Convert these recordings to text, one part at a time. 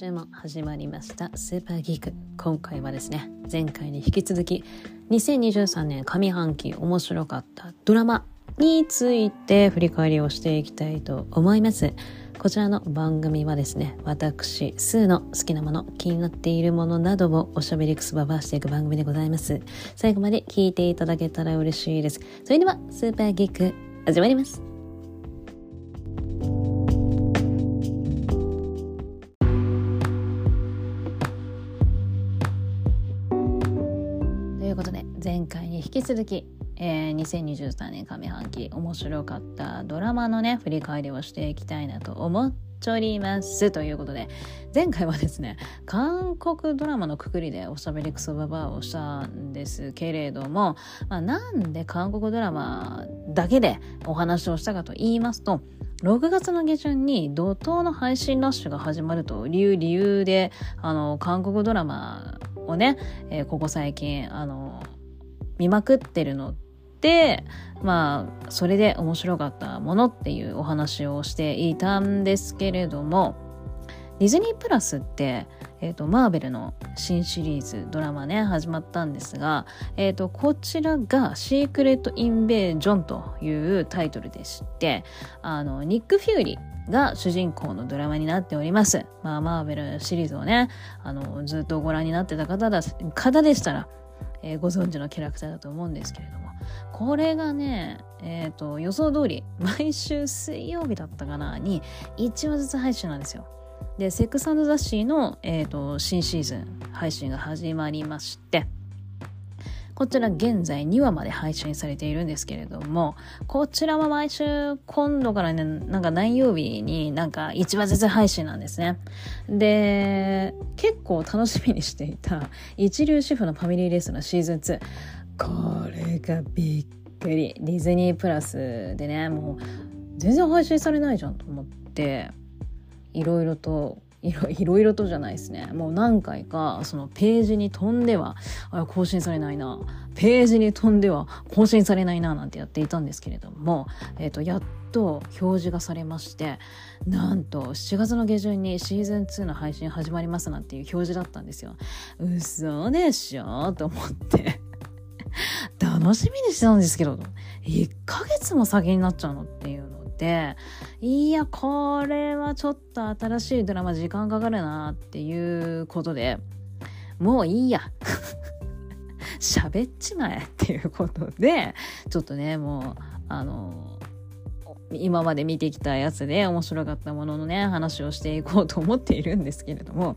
週も始まりましたスーパーギーク。今回はですね前回に引き続き2023年上半期面白かったドラマについて振り返りをしていきたいと思います。こちらの番組はですね私スーの好きなもの気になっているものなどをおしゃべりくすばばしていく番組でございます。最後まで聞いていただけたら嬉しいです。それではスーパーギーク始まります。引き続き、えー、2023年上半期面白かったドラマのね振り返りをしていきたいなと思っております。ということで前回はですね韓国ドラマのくくりでおしゃべりクソババアをしたんですけれども、まあ、なんで韓国ドラマだけでお話をしたかと言いますと6月の下旬に怒涛の配信ラッシュが始まるという理由であの韓国ドラマをね、えー、ここ最近あの見まくってるのでまあそれで面白かったものっていうお話をしていたんですけれどもディズニープラスって、えーと、マーベルの新シリーズドラマね始まったんですが、えーと、こちらが「シークレット・インベージョン」というタイトルでしてあのニック・フューリーが主人公のドラマになっております。まあ、マーベルシリーズをね、あの、ずっとご覧になってた方だ、方でしたら、えー、ご存知のキャラクターだと思うんですけれども、これがね、えっ、ー、と、予想通り、毎週水曜日だったかな、に1話ずつ配信なんですよ。で、セックスザ・シーの、えーと、新シーズン配信が始まりまして、こちら現在2話まで配信されているんですけれども、こちらは毎週今度からね、なんか何曜日になんか1話ずつ配信なんですね。で、結構楽しみにしていた 一流主婦のファミリーレースのシーズン2。これがびっくり。ディズニープラスでね、もう全然配信されないじゃんと思って、いろいろといろ いろいろとじゃないですね。もう何回かそのページに飛んでは更新されないな。ページに飛んでは更新されないななんてやっていたんですけれども、えーと、やっと表示がされましてなんと7月の下旬にシーズン2の配信始まりますなんていう表示だったんですよ。嘘でしょ？と思って。楽しみにしてたんですけど1ヶ月も先になっちゃうのっていうの。ていやこれはちょっと新しいドラマ時間かかるなっていうことでもういいや 喋っちまえっていうことでちょっとねもうあの今まで見てきたやつで面白かったもののね話をしていこうと思っているんですけれども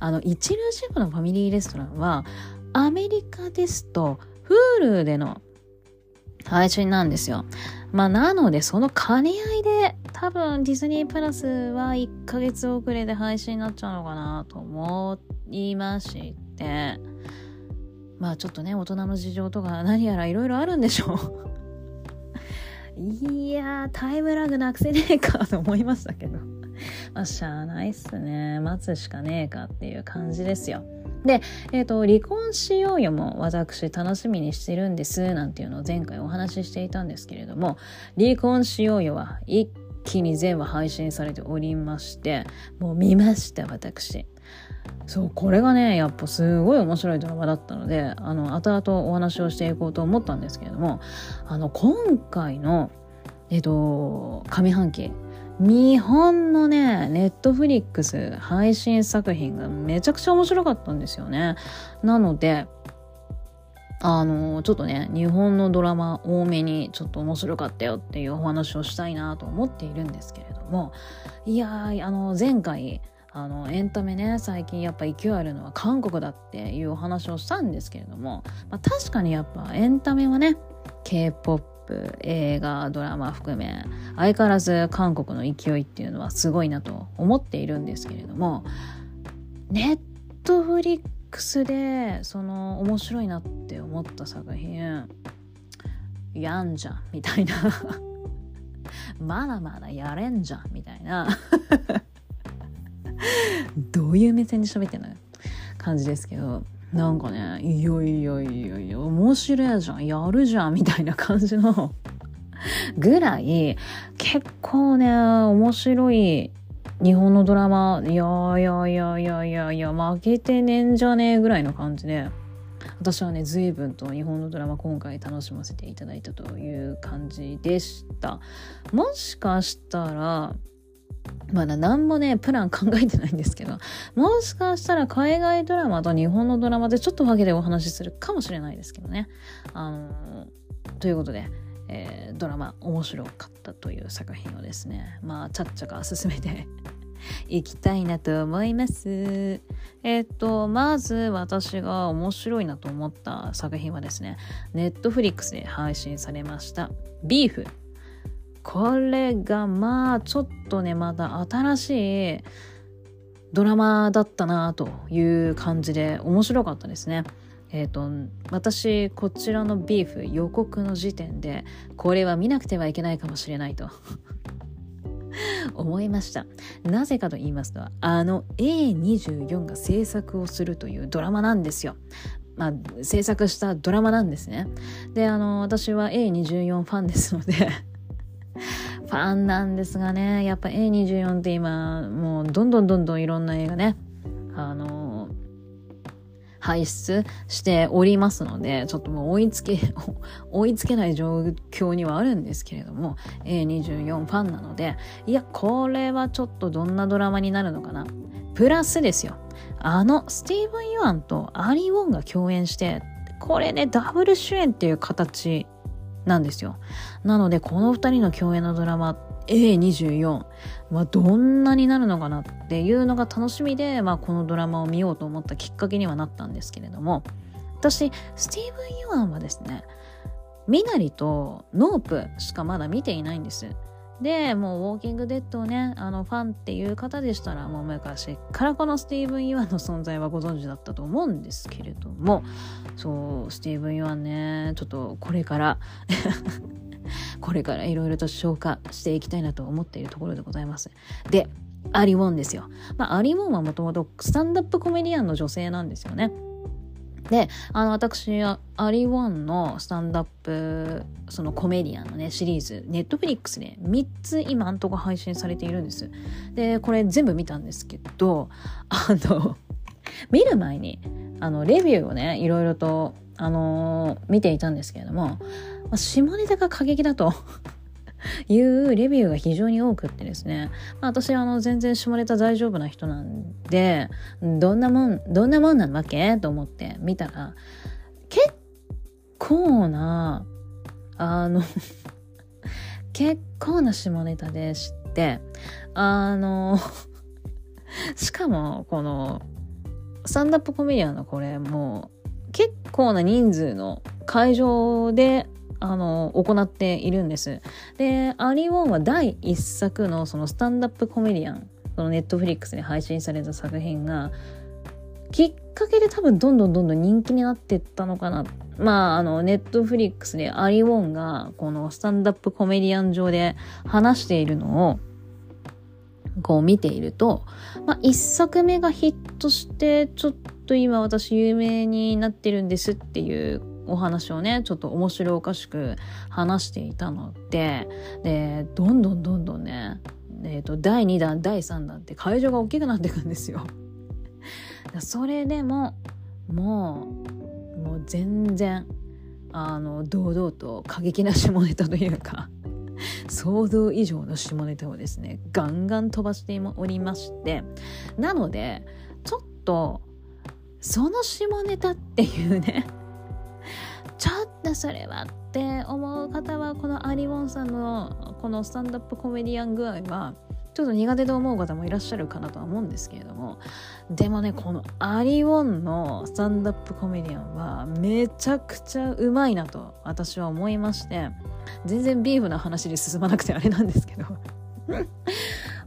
あの一流シェフのファミリーレストランはアメリカですと Hulu での配信なんですよ。まあ、なので、その兼ね合いで、多分ディズニープラスは1ヶ月遅れで配信になっちゃうのかなと思いまして、まあちょっとね、大人の事情とか何やらいろいろあるんでしょう。いやー、タイムラグなくせねえかと思いましたけど。まあ、しゃあないっすね。待つしかねえかっていう感じですよ。で、えっ、ー、と、離婚しようよも私楽しみにしてるんです、なんていうのを前回お話ししていたんですけれども、離婚しようよは一気に全話配信されておりまして、もう見ました、私。そう、これがね、やっぱすごい面白いドラマだったので、あの、後々お話をしていこうと思ったんですけれども、あの、今回の、えっ、と、上半期、日本のね、ネットフリックス配信作品がめちゃくちゃ面白かったんですよね。なので、あの、ちょっとね、日本のドラマ多めにちょっと面白かったよっていうお話をしたいなと思っているんですけれども、いや、あの、前回、あの、エンタメね、最近やっぱ勢いあるのは韓国だっていうお話をしたんですけれども、まあ、確かにやっぱエンタメはね、K-POP プ映画ドラマ含め相変わらず韓国の勢いっていうのはすごいなと思っているんですけれどもネットフリックスでその面白いなって思った作品やんじゃんみたいな。まだまだやれんじゃんみたいな。どういう目線で喋ってんの感じですけど。なんかね、いやいやいやいや、面白いじゃん、やるじゃん、みたいな感じの。ぐらい、結構ね、面白い日本のドラマいやいやいやいやいやいや負けてねんじゃねえぐらいの感じで私はね随分と日本のドラマ今回楽しませていただいたという感じでした。もしかしたらまだ何もねプラン考えてないんですけどもしかしたら海外ドラマと日本のドラマでちょっと分けてお話しするかもしれないですけどねあのということでえー、ドラマ面白かったという作品をですねまあちゃっちゃか進めて いきたいなと思います。えっ、と、まず私が面白いなと思った作品はですね、ネットフリックスで配信されました、ビーフ。これがまあちょっとね、まだ新しいドラマだったなという感じで面白かったですね。えーと、私こちらのビーフ予告の時点でこれは見なくてはいけないかもしれないと 思いましたなぜかと言いますとあの A24 が制作をするというドラマなんですよまあ、制作したドラマなんですね。で、あの、私は A24 ファンですのでファンなんですがね、やっぱ A24 って今、もうどんどんどんどんいろんな映画ね、あの、排出しておりますので、ちょっともう追いつけ、追いつけない状況にはあるんですけれども、A24 ファンなので、いや、これはちょっとどんなドラマになるのかな。プラスですよ。あの、スティーブン・ユアンとアリ・ウォンが共演して、これね、ダブル主演っていう形なんですよ。なので、この二人の共演のドラマ A24 はどんなになるのかなっていうのが楽しみで、まあ、このドラマを見ようと思ったきっかけにはなったんですけれども私スティーブン・ユアンはですねミナリと NOPE しかまだ見ていないんです。でもうウォーキングデッドをねあのファンっていう方でしたらもう昔からこのスティーブン・ユアンの存在はご存知だったと思うんですけれどもそうスティーブン・ユアンねちょっとこれからこれからいろいろと消化していきたいなと思っているところでございます。で、アリウォンですよ。まあ、アリウォンはもともとスタンダップコメディアンの女性なんですよね。で、あの、私、アリウォンのスタンダップ、そのコメディアンのね、シリーズ、ネットフリックスで3つ今んとこ配信されているんです。で、これ全部見たんですけど、あの、見る前に、あの、レビューをね、いろいろと、あのー、見ていたんですけれども、まあ、下ネタが過激だと いうレビューが非常に多くってですね、まあ、私あの全然下ネタ大丈夫な人なんでどんなもんどんなもんなわけ？と思って見たら結構なあの 結構な下ネタでしてあの しかもこのスタンダップコメディアンのこれも結構な人数の会場であの行っているんです。でアリウォンは第1作のそのスタンダップコメディアンそのネットフリックスで配信された作品がきっかけで多分どんどんどんどん人気になってったのかな。まあ、あの、ネットフリックスでアリウォンがこのスタンダップコメディアン上で話しているのをこう見ていると、まあ、一作目がヒットして、ちょっと今私有名になってるんですっていうお話をねちょっと面白おかしく話していたのででどんどんどんどんね、えーと、第2弾第3弾って会場が大きくなっていくんですよ。それでももうもう全然あの堂々と過激な下ネタというか 想像以上の下ネタをですねガンガン飛ばしておりましてなのでちょっとその下ネタっていうねちょっとそれはって思う方はこのアリウォンさんのこのスタンダップコメディアン具合はちょっと苦手と思う方もいらっしゃるかなとは思うんですけれどもでもねこのアリウォンのスタンダップコメディアンはめちゃくちゃうまいなと私は思いまして全然ビーフの話で進まなくてあれなんですけど。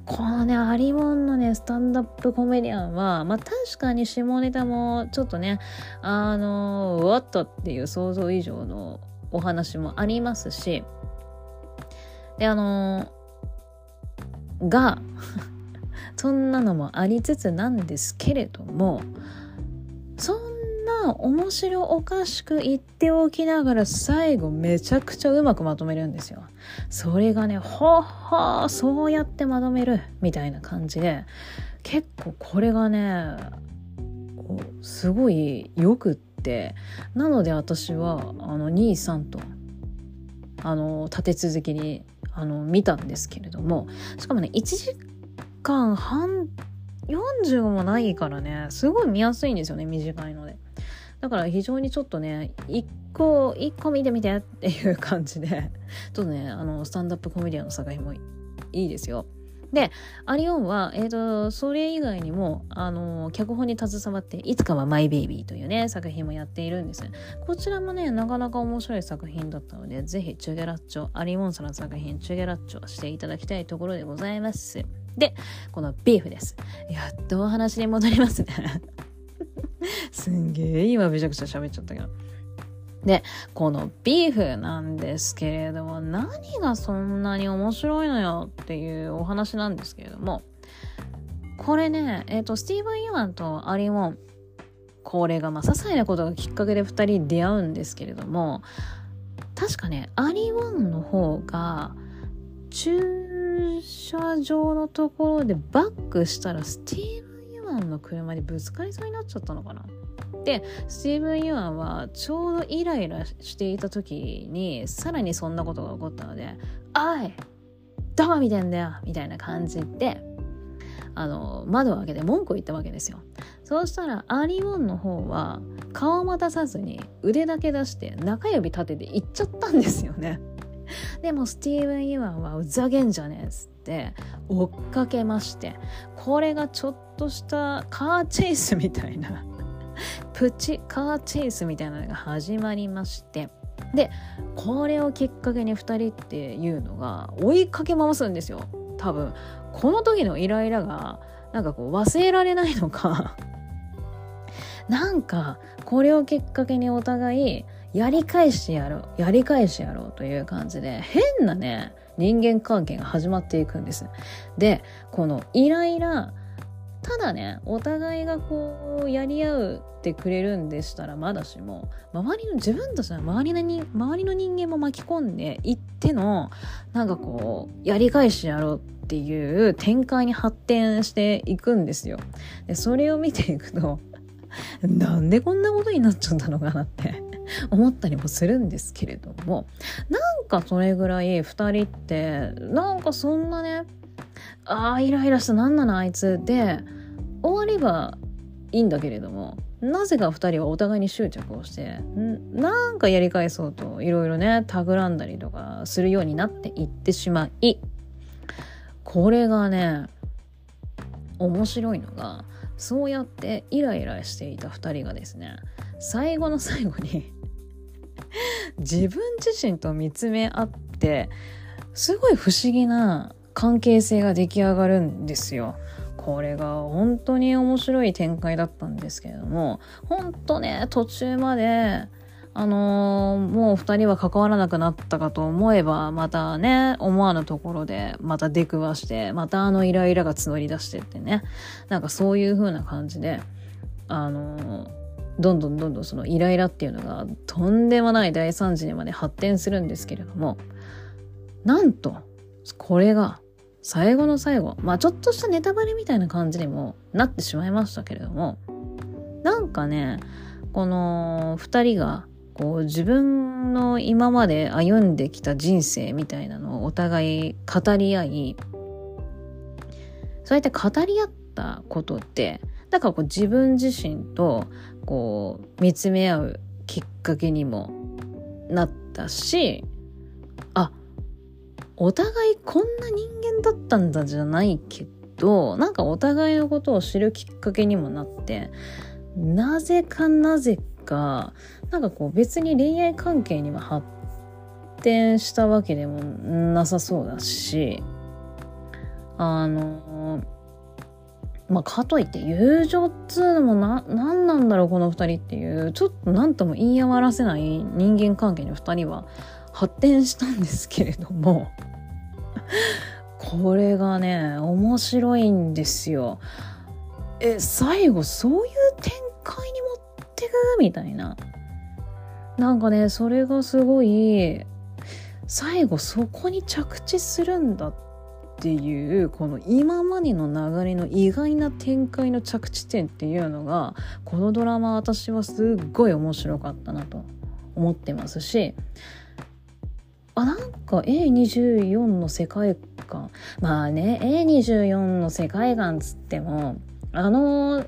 このね、アリモンのね、スタンダップコメディアンは、まあ確かに下ネタもちょっとね、あの、w っとっていう想像以上のお話もありますし、で、あの、が、そんなのもありつつなんですけれども、そ面白おかしく言っておきながら最後めちゃくちゃうまくまとめるんですよ。それがね、ほっほー、そうやってまとめるみたいな感じで、結構これがね、すごいよくって、なので私は、あの、兄さんと、あの、立て続けに、あの、見たんですけれども、しかもね、1時間半40もないからねすごい見やすいんですよね短いので。だから非常にちょっとね1個1個見てみてっていう感じで ちょっとねあのスタンダップコメディアンの作品もいいですよで、アリオンは、え、ー、と、それ以外にも、あの、脚本に携わって、いつかはマイベイビーというね、作品もやっているんです。こちらもね、なかなか面白い作品だったので、ぜひ、チュゲラッチョ、アリオンサの作品、チュゲラッチョしていただきたいところでございます。で、このビーフです。やっとお話に戻りますねすんげえ今めちゃくちゃ喋っちゃったけど。で、このビーフなんですけれども、何がそんなに面白いのよっていうお話なんですけれども、これね、えっ、ー、と、スティーブン・ユアンとアリ・ウォン、これがまあ、些細なことがきっかけで2人出会うんですけれども、確かね、アリ・ウォンの方が、駐車場のところでバックしたらスティーブン・ユアンの車にぶつかりそうになっちゃったのかな？でスティーブン・ユアンはちょうどイライラしていた時にさらにそんなことが起こったので「おいどこ見てんだよ!」みたいな感じであの窓を開けて文句を言ったわけですよ。そうしたらアリオンの方は顔も出さずに腕だけ出して中指立てて行っちゃったんですよね。でもスティーブン・ユアンはうざげんじゃねえっつって追っかけましてこれがちょっとしたカーチェイスみたいな プチカーチェイスみたいなのが始まりましてでこれをきっかけに2人っていうのが追いかけ回すんですよ。多分この時のイライラがなんかこう忘れられないのか。なんかこれをきっかけにお互いやり返してやろうやり返してやろうという感じで変なね人間関係が始まっていくんですでこのイライラただねお互いがこうやり合うってくれるんでしたらまだしも周りの自分たちの周りのに周りの人間も巻き込んでいってのなんかこうやり返しやろうっていう展開に発展していくんですよ。でそれを見ていくと なんでこんなことになっちゃったのかなって 思ったりもするんですけれどもなんかそれぐらい2人ってなんかそんなねああイライラしたなんなのあいつで終わればいいんだけれどもなぜか2人はお互いに執着をしてなんかやり返そうといろいろね企んだりとかするようになっていってしまいこれがね面白いのがそうやってイライラしていた2人がですね最後の最後に 自分自身と見つめ合ってすごい不思議な関係性が出来上がるんですよ。これが本当に面白い展開だったんですけれども本当ね途中まであのー、もう2人は関わらなくなったかと思えばまたね思わぬところでまた出くわしてまたあのイライラが募り出してってねなんかそういう風な感じであのー、どんどんどんどんそのイライラっていうのがとんでもない大惨事にまで発展するんですけれどもなんとこれが最後の最後、まあちょっとしたネタバレみたいな感じにもなってしまいましたけれども、なんかね、この二人がこう自分の今まで歩んできた人生みたいなのをお互い語り合い、そうやって語り合ったことって、だからこう自分自身とこう見つめ合うきっかけにもなったしあ、お互いこんな人間だったんだじゃないけど、なんかお互いのことを知るきっかけにもなって、なぜかなぜか、なんかこう別に恋愛関係には発展したわけでもなさそうだし、あの、まあ、かといって友情っつうのもな、何なんだろうこの二人っていう、ちょっと何とも言い余らせない人間関係に二人は発展したんですけれども。これがね面白いんですよ。え最後そういう展開に持ってく？みたいな。なんかねそれがすごい最後そこに着地するんだっていうこの今までの流れの意外な展開の着地点っていうのがこのドラマ私はすっごい面白かったなと。思ってますしあなんか A24 の世界観。まあね A24 の世界観つってもあの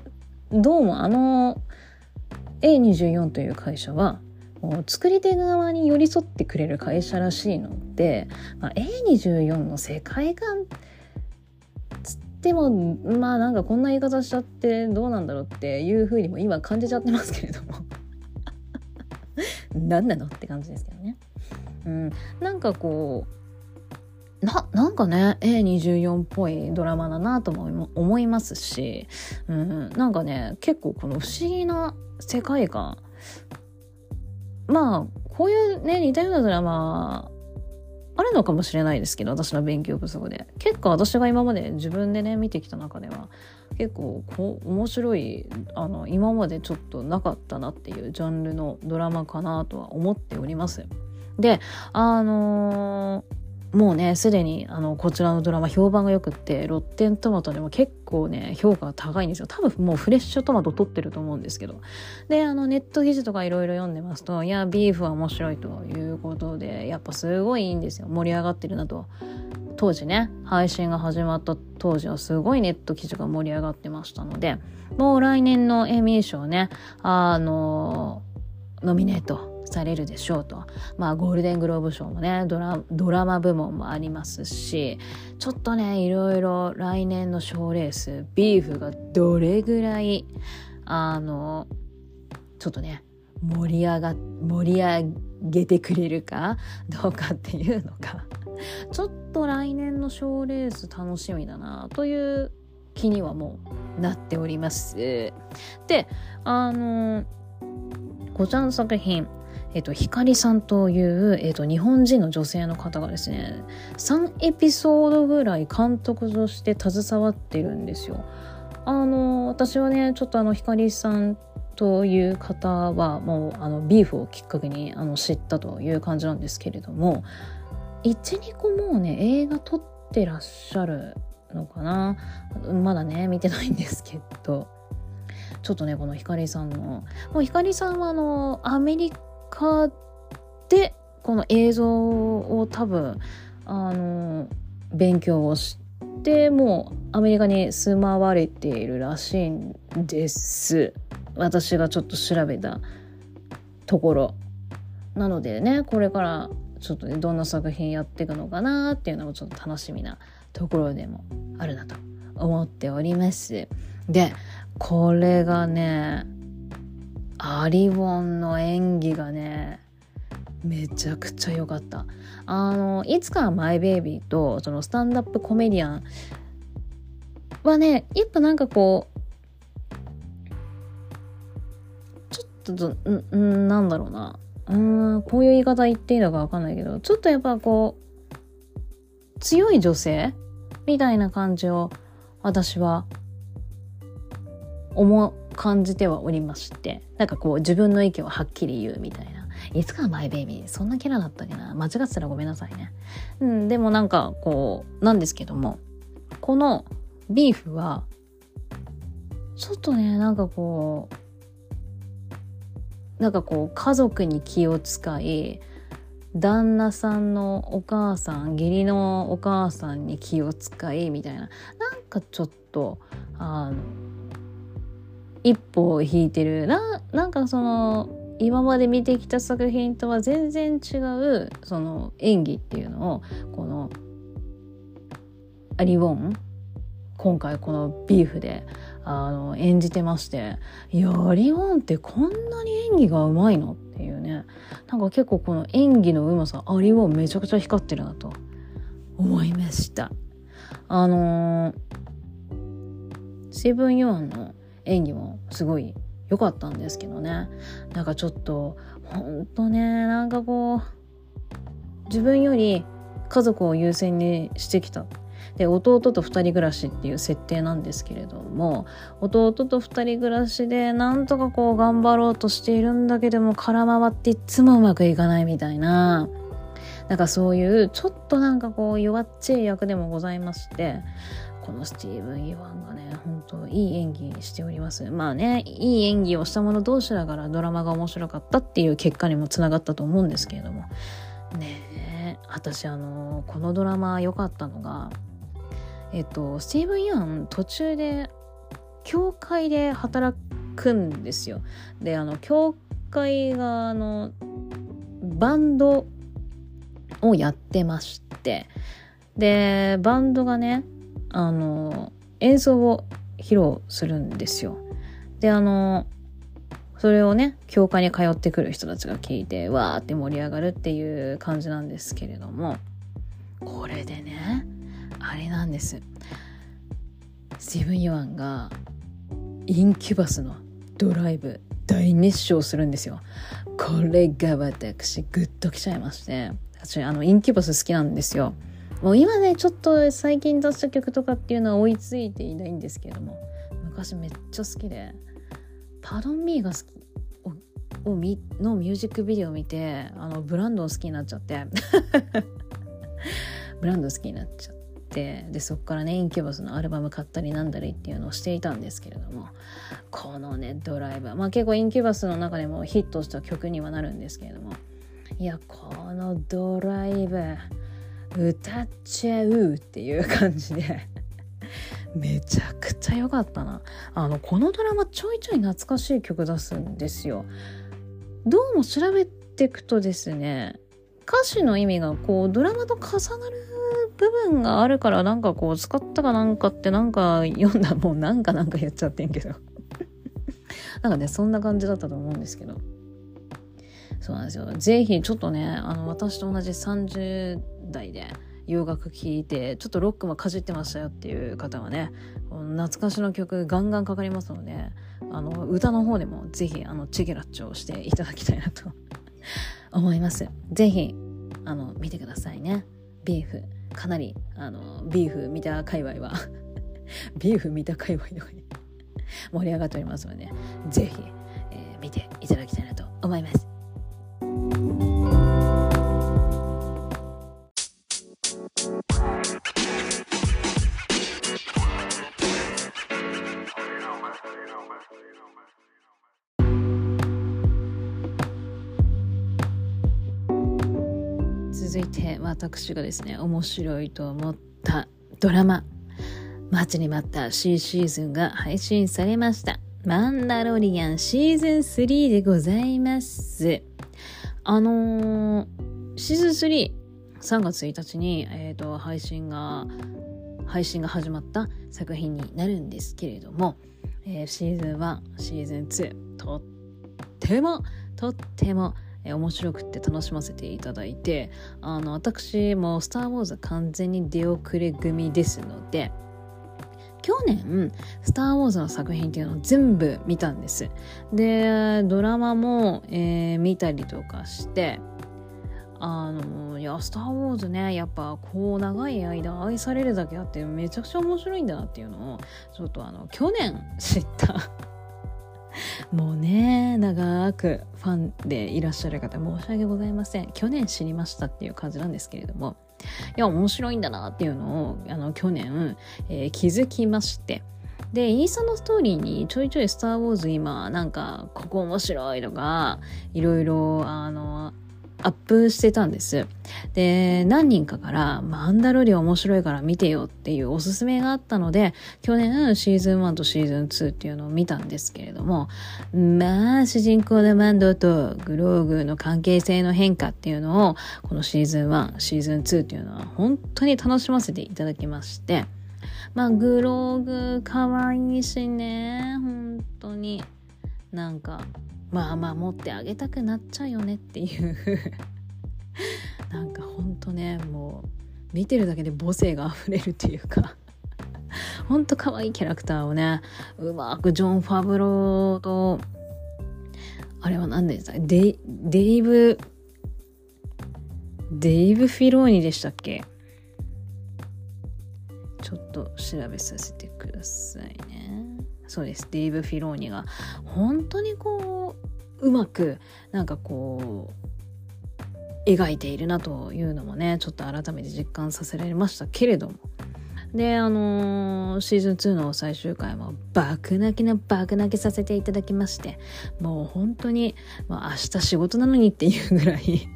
どうもあの A24 という会社は作り手側に寄り添ってくれる会社らしいので、まあ、A24 の世界観つってもまあなんかこんな言い方しちゃってどうなんだろうっていうふうにも今感じちゃってますけれども。何なのって感じですけどね。うん、なんかこうななんかね A24 っぽいドラマだなとも思いますし、うん、なんかね結構この不思議な世界観まあこういうね似たようなドラマあるのかもしれないですけど私の勉強不足で。結構私が今まで自分でね見てきた中では結構こ面白いあの今までちょっとなかったなっていうジャンルのドラマかなとは思っております。であのーもうねすでにあのこちらのドラマ評判がよくってロッテントマトでも結構ね評価が高いんですよ。多分もうフレッシュトマト取ってると思うんですけど。であのネット記事とかいろいろ読んでますといやビーフは面白いということでやっぱすごいいいんですよ。盛り上がってるなと。当時ね配信が始まった当時はすごいネット記事が盛り上がってましたのでもう来年のエミー賞ねあのノミネート。されるでしょうと。まあゴールデングローブ賞もねドラドラマ部門もありますしちょっとねいろいろ来年の賞レースビーフがどれぐらいあのちょっとね盛り上が盛り上げてくれるかどうかっていうのがちょっと来年の賞レース楽しみだなという気にはもうなっております。であのこちらの作品えっと、ひかりさんという、えっと、日本人の女性の方がですね3エピソードぐらい監督として携わってるんですよ。あの私はねちょっとあのひかりさんという方はもうあのビーフをきっかけにあの知ったという感じなんですけれども12個もうね映画撮ってらっしゃるのかなまだね見てないんですけどちょっとねこのひかりさんのもうひかりさんはあのアメリカカでこの映像を多分あの勉強をしてもうアメリカに住まわれているらしいんです。私がちょっと調べたところなのでねこれからちょっとねどんな作品やっていくのかなっていうのもちょっと楽しみなところでもあるなと思っております。でこれがねアリウォンの演技がねめちゃくちゃ良かった。あのいつかマイベイビーとそのスタンダップコメディアンはねやっぱなんかこうちょっとんなんだろうな。うんこういう言い方言っていいのか分かんないけどちょっとやっぱこう強い女性みたいな感じを私は思感じてはおりまして。なんかこう自分の意見をはっきり言うみたいな。いつかマイベイビーそんなキャラだったっけな。間違ってたらごめんなさいね、うん、でもなんかこうなんですけども。このビーフはちょっとねなんかこうなんかこう家族に気を使い旦那さんのお母さん義理のお母さんに気を使いみたいな。なんかちょっとあの一歩を引いてる。ななんかその今まで見てきた作品とは全然違うその演技っていうのをこのアリウォン今回このビーフであの演じてましていやアリウォンってこんなに演技がうまいのっていうね。なんか結構この演技のうまさアリウォンめちゃくちゃ光ってるなと。思いました。あのー、セブンヨアンの演技もすごい良かったんですけどね。なんかちょっとほんとねなんかこう自分より家族を優先にしてきた。で弟と2人暮らしっていう設定なんですけれども弟と2人暮らしでなんとかこう頑張ろうとしているんだけども空回っていつもうまくいかないみたいな。なんかそういうちょっとなんかこう弱っちい役でもございましてこのスティーブン・イワンがね本当いい演技しております。まあねいい演技をした者同士だからドラマが面白かったっていう結果にもつながったと思うんですけれども。ねえ私あのこのドラマ良かったのがえっとスティーブン・イワン途中で教会で働くんですよ。であの教会があのバンドをやってまして。でバンドがねあの演奏を披露するんですよ。であのそれをね教会に通ってくる人たちが聞いてわーって盛り上がるっていう感じなんですけれどもこれでねあれなんです。スティーブン・ヨアンがインキュバスのドライブ大熱唱するんですよ。これが私グッときちゃいまして私あのインキュバス好きなんですよ。もう今ねちょっと最近出した曲とかっていうのは追いついていないんですけれども。昔めっちゃ好きで「パドンミーが好きをみのミュージックビデオを見てあのブランドを好きになっちゃって。ブランド好きになっちゃって。でそっからねインキュバスのアルバム買ったりなんだりっていうのをしていたんですけれども。このねドライブまあ結構インキュバスの中でもヒットした曲にはなるんですけれども。いやこのドライブ。歌っちゃうっていう感じで。めちゃくちゃ良かったな。あのこのドラマちょいちょい懐かしい曲出すんですよ。どうも調べていくとですね歌詞の意味がこうドラマと重なる部分があるからなんかこう使ったかなんかってなんか読んだもうなんかなんか言っちゃってんけど。なんかねそんな感じだったと思うんですけど。そうなんですよ。ぜひちょっとね、あの、私と同じ30代で洋楽聴いて、ちょっとロックもかじってましたよっていう方はね、懐かしの曲ガンガンかかりますので、あの、歌の方でもぜひ、あの、チェケラッチョをしていただきたいなと 思います。ぜひ、あの、見てくださいね。ビーフ。かなり、あの、ビーフ見た界隈は ビーフ見た界隈とかに盛り上がっておりますので、ぜひ、えー、見ていただきたいなと思います。私がですね面白いと思ったドラマ待ちに待った C シーズンが配信されました。マンダロリアンシーズン3でございます。あのー、シーズン3、3月1日に、えーと、配信が、配信が始まった作品になるんですけれども、えー、シーズン1、シーズン2、とっても、とっても、え、面白くて楽しませていただいて、あの、私もスター・ウォーズ完全に出遅れ組ですので、去年、スター・ウォーズの作品っていうのを全部見たんです。で、ドラマも、えー、見たりとかして、あの、いや、スター・ウォーズね、やっぱこう長い間愛されるだけあってめちゃくちゃ面白いんだなっていうのを、ちょっとあの、去年知った もうね、長くファンでいらっしゃる方申し訳ございません。去年知りましたっていう感じなんですけれども、いや、面白いんだなっていうのを、あの、去年、えー、気づきまして、で、インスタのストーリーにちょいちょいスター・ウォーズ今、なんか、ここ面白いとか、いろいろ、あの、アップしてたんです。で、何人かから、マンダロリア面白いから見てよっていうおすすめがあったので、去年シーズン1とシーズン2っていうのを見たんですけれども、まあ、主人公のマンドとグローグの関係性の変化っていうのを、このシーズン1、シーズン2っていうのは本当に楽しませていただきまして、まあ、グローグ可愛いしね、本当に。なんか、まあまあ持ってあげたくなっちゃうよねっていうなんかほんとねもう見てるだけで母性が溢れるっていうか。ほんと可愛いキャラクターをねうまくジョン・ファブローとあれは何でしたデデイブデイブ・フィローニでしたっけ？ちょっと調べさせてくださいね。そうです。デイブ・フィローニが本当にこううまくなんかこう描いているなというのもねちょっと改めて実感させられましたけれども。であのー、シーズン2の最終回も爆泣きな爆泣きさせていただきまして。もう本当に、まあ、明日仕事なのにっていうぐらい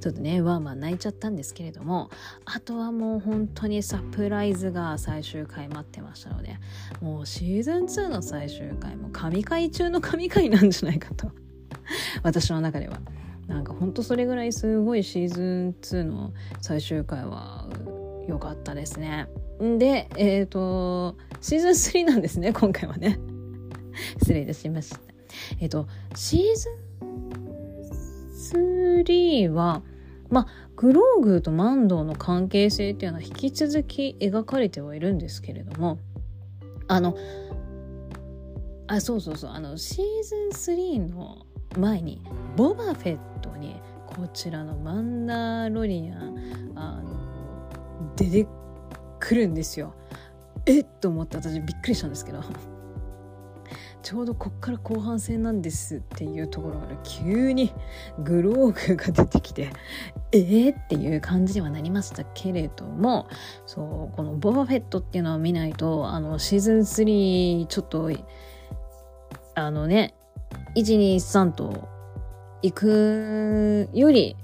ちょっとねワンワン泣いちゃったんですけれどもあとはもう本当にサプライズが最終回待ってましたのでもうシーズン2の最終回も神回中の神回なんじゃないかと。私の中では。なんかほんとそれぐらいすごいシーズン2の最終回は良かったですね。でえっ、ー、とシーズン3なんですね今回はね。失礼いたしました。えっ、ー、とシーズン3は、まあ、グローグーとマンドーの関係性っていうのは引き続き描かれてはいるんですけれども、あの、あ、そうそうそう、あの、シーズン3の前に、ボバフェットに、こちらのマンダロリアン、あの、出てくるんですよ。えっと思って私びっくりしたんですけどちょうどこっから後半戦なんですっていうところから急に グローグが出てきてえー？っていう感じにはなりましたけれどもそうこのボバフェットっていうのを見ないとあのシーズン3ちょっとあのね123と行くより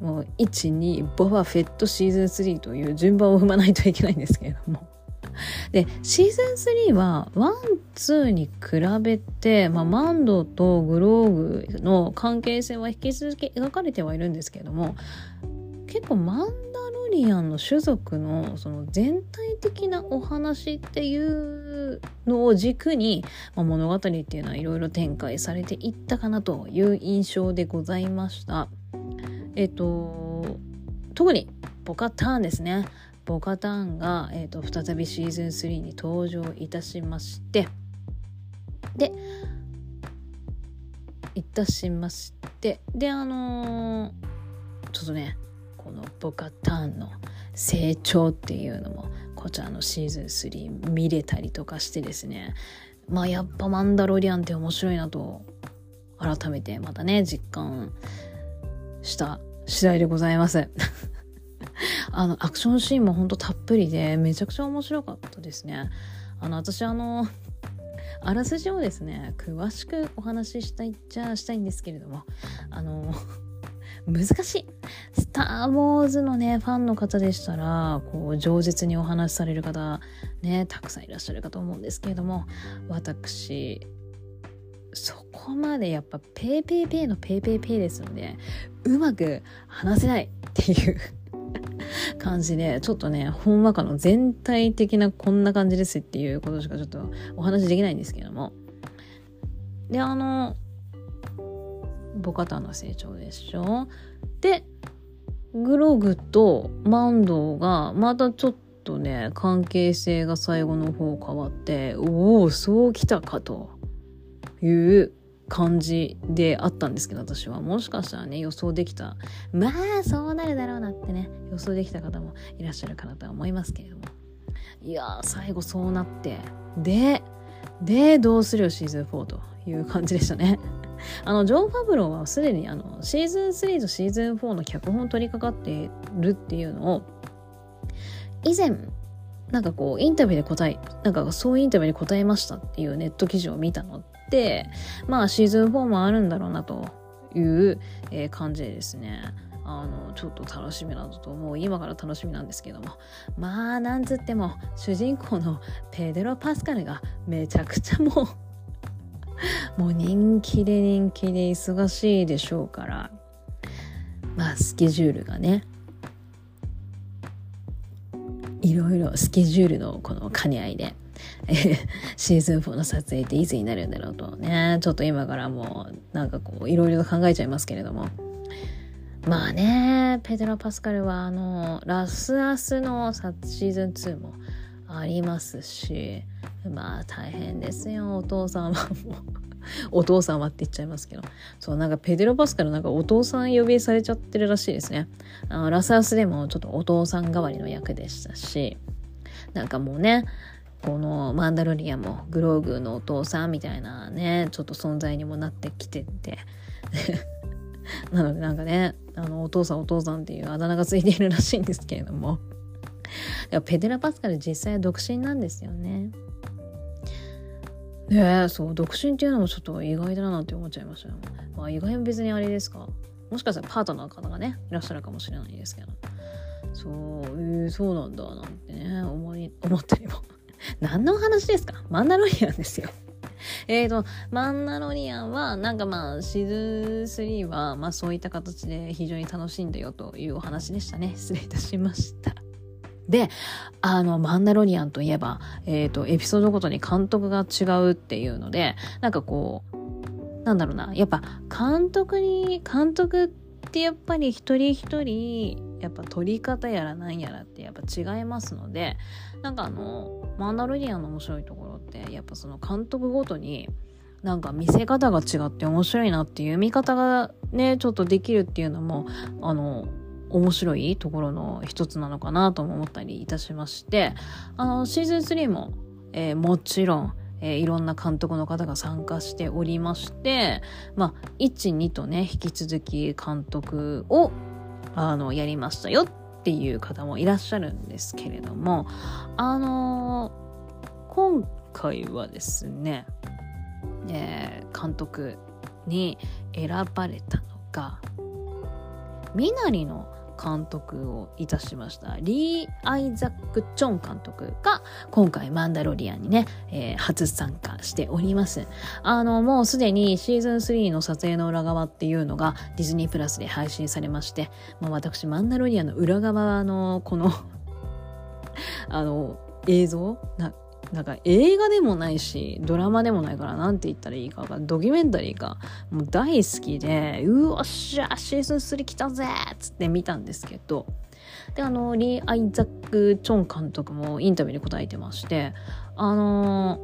もう12ボバフェットシーズン3という順番を踏まないといけないんですけれども。で、シーズン3は、 one、two に比べて、まあ、マンドーとグローグーの関係性は引き続き描かれてはいるんですけれども、結構マンダロリアンの種族のその全体的なお話っていうのを軸に、まあ、物語っていうのはいろいろ展開されていったかなという印象でございました。えっと、特にボカターンですね。ボカタンが、えーと、再びシーズン3に登場いたしましてでいたしましてであのー、ちょっとねこのボカターンの成長っていうのもこちらのシーズン3見れたりとかしてですねまあやっぱマンダロリアンって面白いなと改めてまたね実感した次第でございます。あの、アクションシーンもほんとたっぷりで、めちゃくちゃ面白かったですね。あの、私あの、あらすじをですね、詳しくお話ししたいっちゃしたいんですけれども、あの、難しい。スター・ウォーズのね、ファンの方でしたら、こう、饒舌にお話しされる方、ね、たくさんいらっしゃるかと思うんですけれども、私、そこまでやっぱペーペーペーのペーペーペーですので、うまく話せないっていう 感じで、ちょっとね、ほんわかの全体的なこんな感じですっていうことしかちょっとお話できないんですけども。で、あの、ボカタンの成長でしょで、グログとマンドーがまたちょっとね、関係性が最後の方変わって、おお、そうきたかという感じであったんですけど私は。もしかしたらね予想できた。まあそうなるだろうなってね。予想できた方もいらっしゃるかなとは思いますけれども。いや最後そうなって。ででどうするよシーズン4という感じでしたね。あのジョン・ファブローはすでにあのシーズン3とシーズン4の脚本を取り掛かっているっていうのを以前なんかこうインタビューで答えなんかそういうインタビューに答えましたっていうネット記事を見たのってまあシーズン4もあるんだろうなという、えー、感じでですね。あのちょっと楽しみなのともう。今から楽しみなんですけども。まあなんつっても主人公のペデロ・パスカルがめちゃくちゃもう もう人気で人気で忙しいでしょうから。まあスケジュールがね。いろいろスケジュールのこの兼ね合いで。シーズン4の撮影っていつになるんだろうとね、ちょっと今からもうなんかこういろいろ考えちゃいますけれども。まあね、ペドロ・パスカルはあの、ラスアスのシーズン2もありますし、まあ大変ですよ、お父さんはもう。お父さんはって言っちゃいますけど。そう、なんかペデロ・パスカルなんかお父さん呼びされちゃってるらしいですね。あのラスアスでもちょっとお父さん代わりの役でしたし、なんかもうねこのマンダロリアもグローグのお父さんみたいなねちょっと存在にもなってきてて なのでなんかねあのお父さんお父さんっていうあだ名がついているらしいんですけれどもペデラ・パスカル実際は独身なんですよね。ねえそう独身っていうのもちょっと意外だなって思っちゃいましたよ。まあ意外も別にあれですかもしかしたらパートナーの方がねいらっしゃるかもしれないですけどそう、えー、そうなんだなんてね思い 思ったりも何の話ですか？マンダロリアンですよ。えーと、マンダロリアンは、なんかまあ、シーズン3は、まあそういった形で非常に楽しいんだよというお話でしたね。失礼いたしました。で、あの、マンダロリアンといえば、えっ、ー、と、エピソードごとに監督が違うっていうので、なんかこう、なんだろうな、やっぱ監督に、監督ってやっぱり一人一人、やっぱ撮り方やらなんやらってやっぱ違いますので、なんかあの、マンダロリアンの面白いところって、やっぱその監督ごとに、なんか見せ方が違って面白いなっていう見方がね、ちょっとできるっていうのも、あの、面白いところの一つなのかなとも思ったりいたしましてあのシーズン3も、えー、もちろん、えー、いろんな監督の方が参加しておりましてまあ12とね引き続き監督をあのやりましたよっっていう方もいらっしゃるんですけれどもあのー、今回はですね、えー、監督に選ばれたのがみなりの監督をいたしましたリー・アイザック・チョン監督が今回マンダロリアンにね、えー、初参加しております。あの、もうすでにシーズン3の撮影の裏側っていうのがディズニープラスで配信されまして、もう私マンダロリアンの裏側のこの あの、映像ななんか映画でもないし、ドラマでもないからなんて言ったらいいかが、ドキュメンタリーがもう大好きで、うわっしゃ、シーズン3来たぜっつって見たんですけど、で、あの、リー・アイザック・チョン監督もインタビューに答えてまして、あの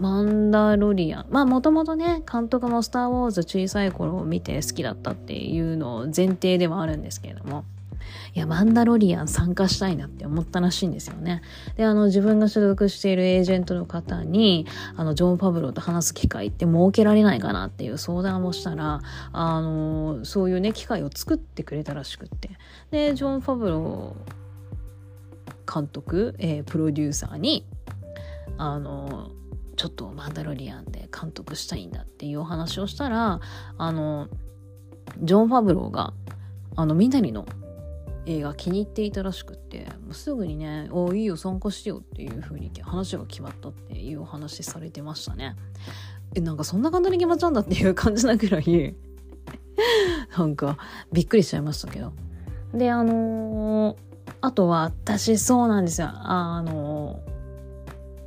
マンダロリアン。まあもともとね、監督もスター・ウォーズ小さい頃を見て好きだったっていうのを前提ではあるんですけれども、いや、マンダロリアン参加したいなって思ったらしいんですよね。で、あの、自分が所属しているエージェントの方に、あの、ジョン・ファブローと話す機会って設けられないかなっていう相談をしたら、あの、そういうね、機会を作ってくれたらしくって。で、ジョン・ファブロー監督、えー、プロデューサーに、あの、ちょっとマンダロリアンで監督したいんだっていうお話をしたら、あの、ジョン・ファブローが、あの、みんなにの映画気に入っていたらしくってもうすぐにね「おいいよ参加してよ」っていう風に話が決まったっていうお話されてましたね。えなんかそんな簡単に決まっちゃうんだっていう感じなぐらい なんかびっくりしちゃいましたけど。であのー、あとは私そうなんですよ。あの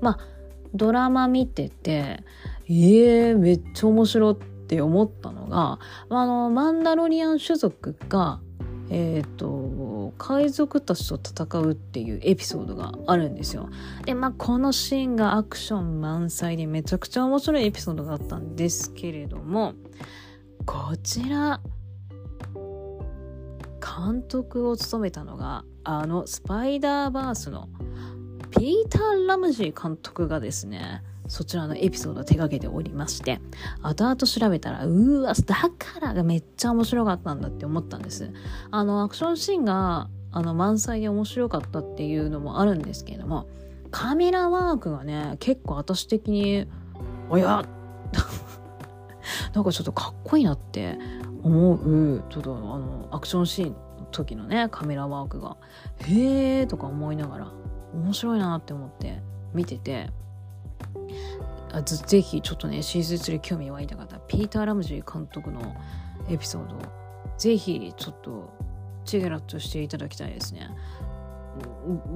ー、まあドラマ見ててえー、めっちゃ面白って思ったのがあのマンダロリアン種族がえっ、ー、と海賊たちと戦うっていうエピソードがあるんですよ。でまあこのシーンがアクション満載でめちゃくちゃ面白いエピソードがあったんですけれどもこちら監督を務めたのがあのスパイダーバースのピーター・ラムジー監督がですねそちらのエピソードを手掛けておりまして、後々調べたら、うわ、だからがめっちゃ面白かったんだって思ったんです。あの、アクションシーンが、あの、満載で面白かったっていうのもあるんですけれども、カメラワークがね、結構私的に、おや なんかちょっとかっこいいなって思う、ちょっとあの、アクションシーンの時のね、カメラワークが、へーとか思いながら、面白いなって思って見てて、あぜひちょっとねシーズン3興味湧いた方ピーター・ラムジー監督のエピソードぜひちょっとチゲラッとしていただきたいですね。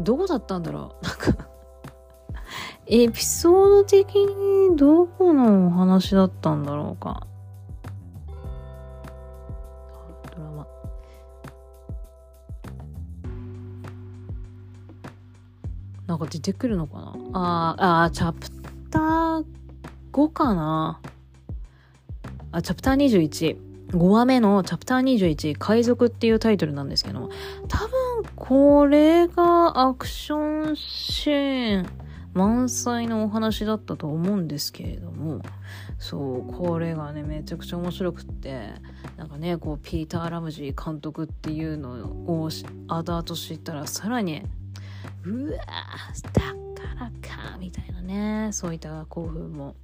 どこだったんだろう？なんかエピソード的にどこのお話だったんだろうか。ドラマ。なんか出てくるのかな？ああチャプター5かな？あ、チャプター21。5話目のチャプター21、海賊っていうタイトルなんですけど、多分これがアクションシーン満載のお話だったと思うんですけれども。そうこれがねめちゃくちゃ面白くって。なんかねこうピーター・ラムジー監督っていうのを後々知ったらさらにうわだからかみたいなね。そういった興奮も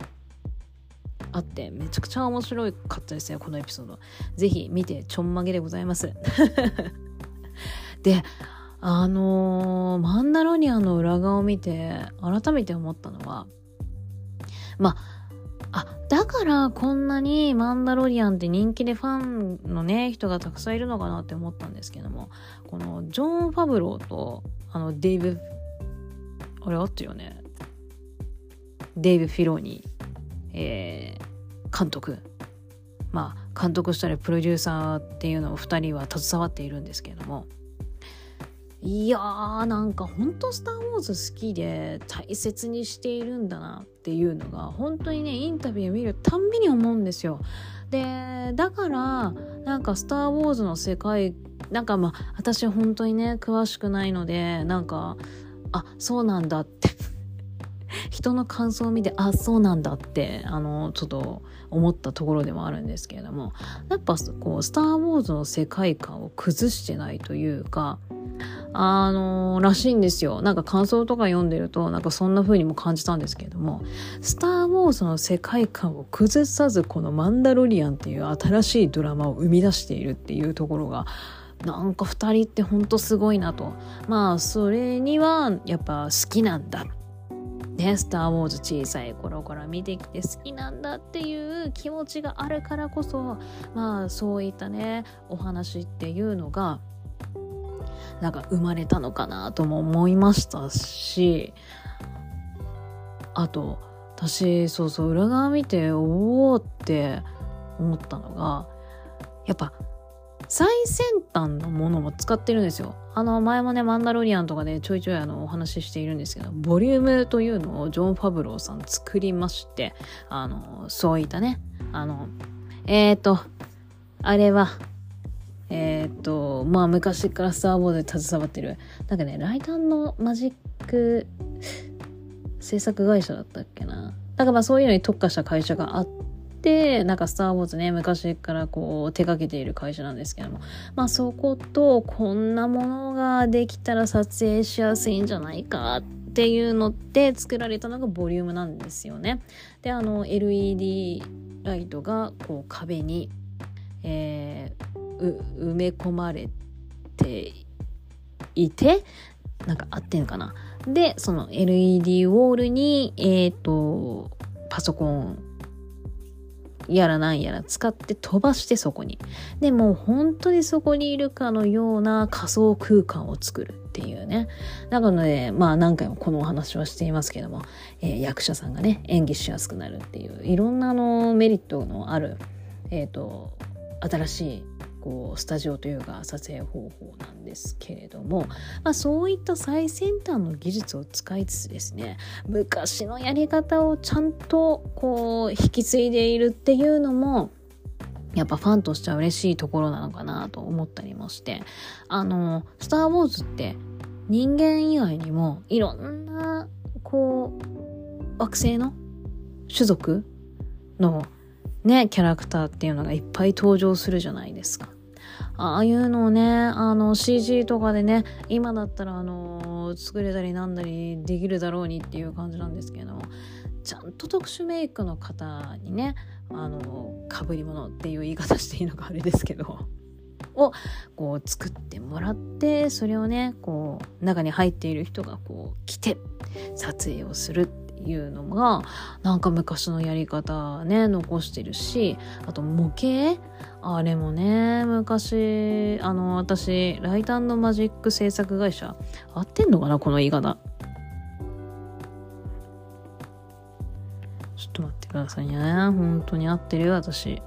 あってめちゃくちゃ面白かったですねこのエピソード。ぜひ見てちょんまげでございます。であのー、マンダロニアの裏側を見て改めて思ったのはまああだからこんなにマンダロリアンって人気でファンのね人がたくさんいるのかなって思ったんですけどもこのジョン・ファブローとあのデイブあれあったよね。デイブ・フィローニえー、監督。まあ監督したりプロデューサーっていうのを2人は携わっているんですけれども。いやーなんかほんと「スター・ウォーズ」好きで大切にしているんだなっていうのが本当にねインタビュー見るたんびに思うんですよ。でだからなんか「スター・ウォーズ」の世界なんかまあ私本当にね詳しくないのでなんかあそうなんだって。人の感想を見てあそうなんだってあのちょっと思ったところでもあるんですけれども。やっぱこう「スター・ウォーズ」の世界観を崩してないというかあの、らしいんですよ。なんか感想とか読んでると、なんかそんな風にも感じたんですけれども、スター・ウォーズの世界観を崩さず、このマンダロリアンっていう新しいドラマを生み出しているっていうところが、なんか2人ってほんとすごいなと。まあ、それにはやっぱ好きなんだね、スター・ウォーズ小さい頃から見てきて好きなんだっていう気持ちがあるからこそまあそういったねお話っていうのがなんか生まれたのかなとも思いましたしあと私そうそう裏側見ておおって思ったのがやっぱ最先端のものも使ってるんですよ。あの前もねマンダロリアンとかでちょいちょいあのお話ししているんですけどボリュームというのをジョン・ファブローさん作りましてあのそういったねあのえっ、ー、とあれはえっ、とまあ昔からスター・ウォーズで携わってるなんかねライターのマジック制作会社だったっけなだからまあそういうのに特化した会社があってでなんか「スター・ウォーズね」昔からこう手掛けている会社なんですけどもまあそことこんなものができたら撮影しやすいんじゃないかっていうので作られたのがボリュームなんですよね。であの LED ライトがこう壁に、えー、埋め込まれていてなんか合ってんかなでその LED ウォールにえっ、ー、とパソコンやらなんやら使って飛ばしてそこに。でもう本当にそこにいるかのような仮想空間を作るっていうね。なので、まあ何回もこのお話はしていますけども、えー、役者さんがね、演技しやすくなるっていう、いろんなあのメリットのある、えっ、ー、と、新しいこうスタジオというか撮影方法なんですけれども、まあ、そういった最先端の技術を使いつつですね昔のやり方をちゃんとこう引き継いでいるっていうのもやっぱファンとしては嬉しいところなのかなと思ったりもしてあの「スター・ウォーズ」って人間以外にもいろんなこう惑星の種族のね、キャラクターっていうのがいっぱい登場するじゃないですか。ああいうのをね、あの CG とかでね、今だったらあの、作れたりなんだりできるだろうにっていう感じなんですけども、ちゃんと特殊メイクの方にね、あの、かぶり物っていう言い方していいのかあれですけど、をこう作ってもらって、それをね、こう、中に入っている人がこう来て撮影をするいうのがなんか昔のやり方ね残してるしあと模型。あれもね昔あの私ライトマジック制作会社合ってんのかなこの言い方。ちょっと待ってくださいね。本当に合ってるよ私。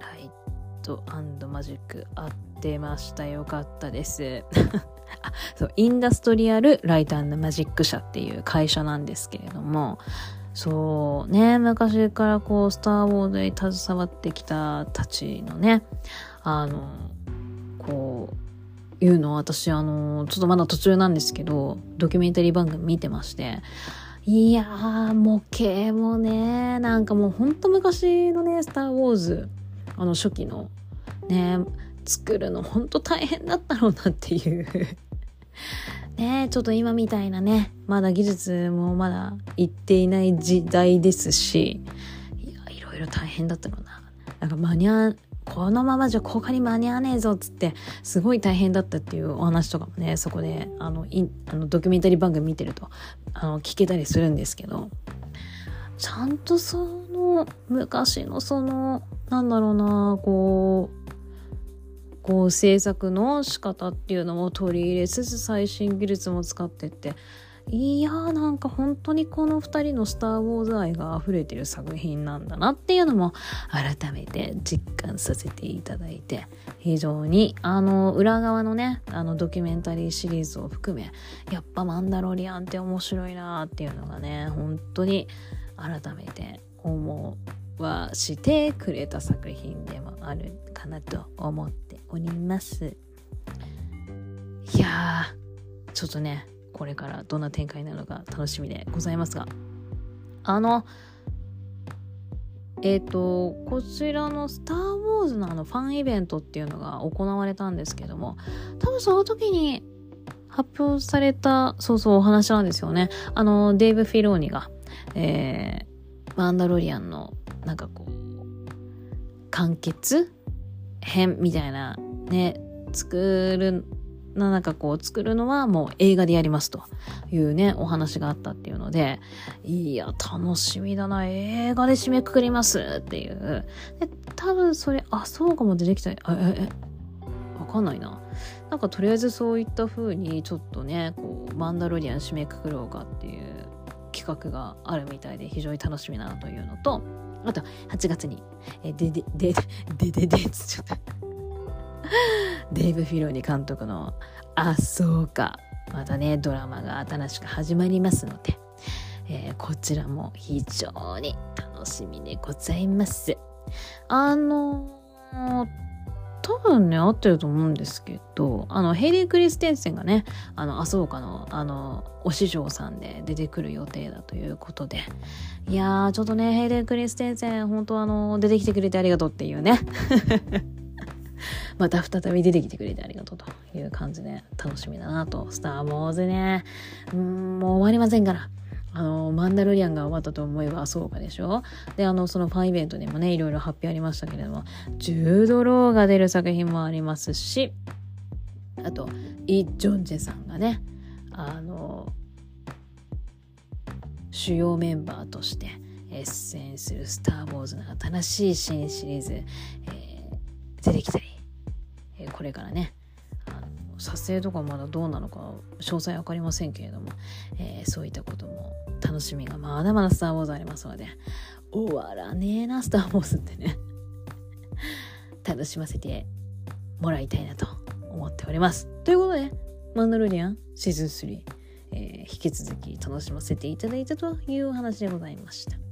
ライトマジック合ってました。よかったです。そうインダストリアル・ライトマジック社っていう会社なんですけれどもそうね昔からこう「スター・ウォーズ」に携わってきたたちのねあのこういうのを私あのちょっとまだ途中なんですけどドキュメンタリー番組見てましていやー模型もねなんかもうほんと昔のね「スター・ウォーズ」あの初期のね作るのほんと大変だったろうなっていう。ねちょっと今みたいなねまだ技術もまだいっていない時代ですしいやいろいろ大変だったろうな。なんか間に合このままじゃ他に間に合わねえぞっつってすごい大変だったっていうお話とかもねそこであのイあのドキュメンタリー番組見てるとあの聞けたりするんですけどちゃんとその昔のそのなんだろうなこうこう制作の仕方っていうのも取り入れつつ最新技術も使ってって。いやーなんか本当にこの2人の「スター・ウォーズ」愛が溢れてる作品なんだなっていうのも改めて実感させていただいて。非常にあの裏側のねあのドキュメンタリーシリーズを含めやっぱ「マンダロリアン」って面白いなっていうのがね本当に改めて思わしてくれた作品でもあるかなと思っております。いやーちょっとねこれからどんな展開なのか楽しみでございますが。あのえっ、ー、とこちらの「スター・ウォーズ」のあのファンイベントっていうのが行われたんですけども多分その時に発表されたそうそうお話なんですよね。あのデーブ・フィローニがえー、マンダロリアンのなんかこう完結編みたいなね作るなんかこう作るのはもう映画でやりますというねお話があったっていうのでいや楽しみだな。映画で締めくくりますっていう。で多分それあそうかも出てきた。ええわかんないな。なんかとりあえずそういった風にちょっとねこうマンダロリアン締めくくろうかっていう企画があるみたいで非常に楽しみだなというのとあと8月にえででででででちゃったデイブ・フィローニ監督の「あそうか」またねドラマが新しく始まりますので、えー、こちらも非常に楽しみでございます。あのー多分ね合ってると思うんですけどあのヘイリー・クリステンセンがねあの麻生家のあのお師匠さんで出てくる予定だということでいやーちょっとねヘイリー・クリステンセン本当あの出てきてくれてありがとうっていうね また再び出てきてくれてありがとうという感じで楽しみだなと。スター・ウォーズね。うん、もう終わりませんから。あの、マンダロリアンが終わったと思えばそうかでしょ？で、あの、そのファンイベントにもね、いろいろ発表ありましたけれども、ジュード・ローが出る作品もありますし、あと、イ・ジョンジェさんがね、あの、主要メンバーとして出演する「スター・ウォーズ」の新しい新シリーズ、えー、出てきたり、えー、これからね撮影とかまだどうなのか詳細分かりませんけれども、えー、そういったことも楽しみがまだまだ「スター・ウォーズ」ありますので終わらねえな「スター・ウォーズ」ってね 楽しませてもらいたいなと思っております。ということで「マンダロリアン」シーズン3、えー、引き続き楽しませていただいたというお話でございました。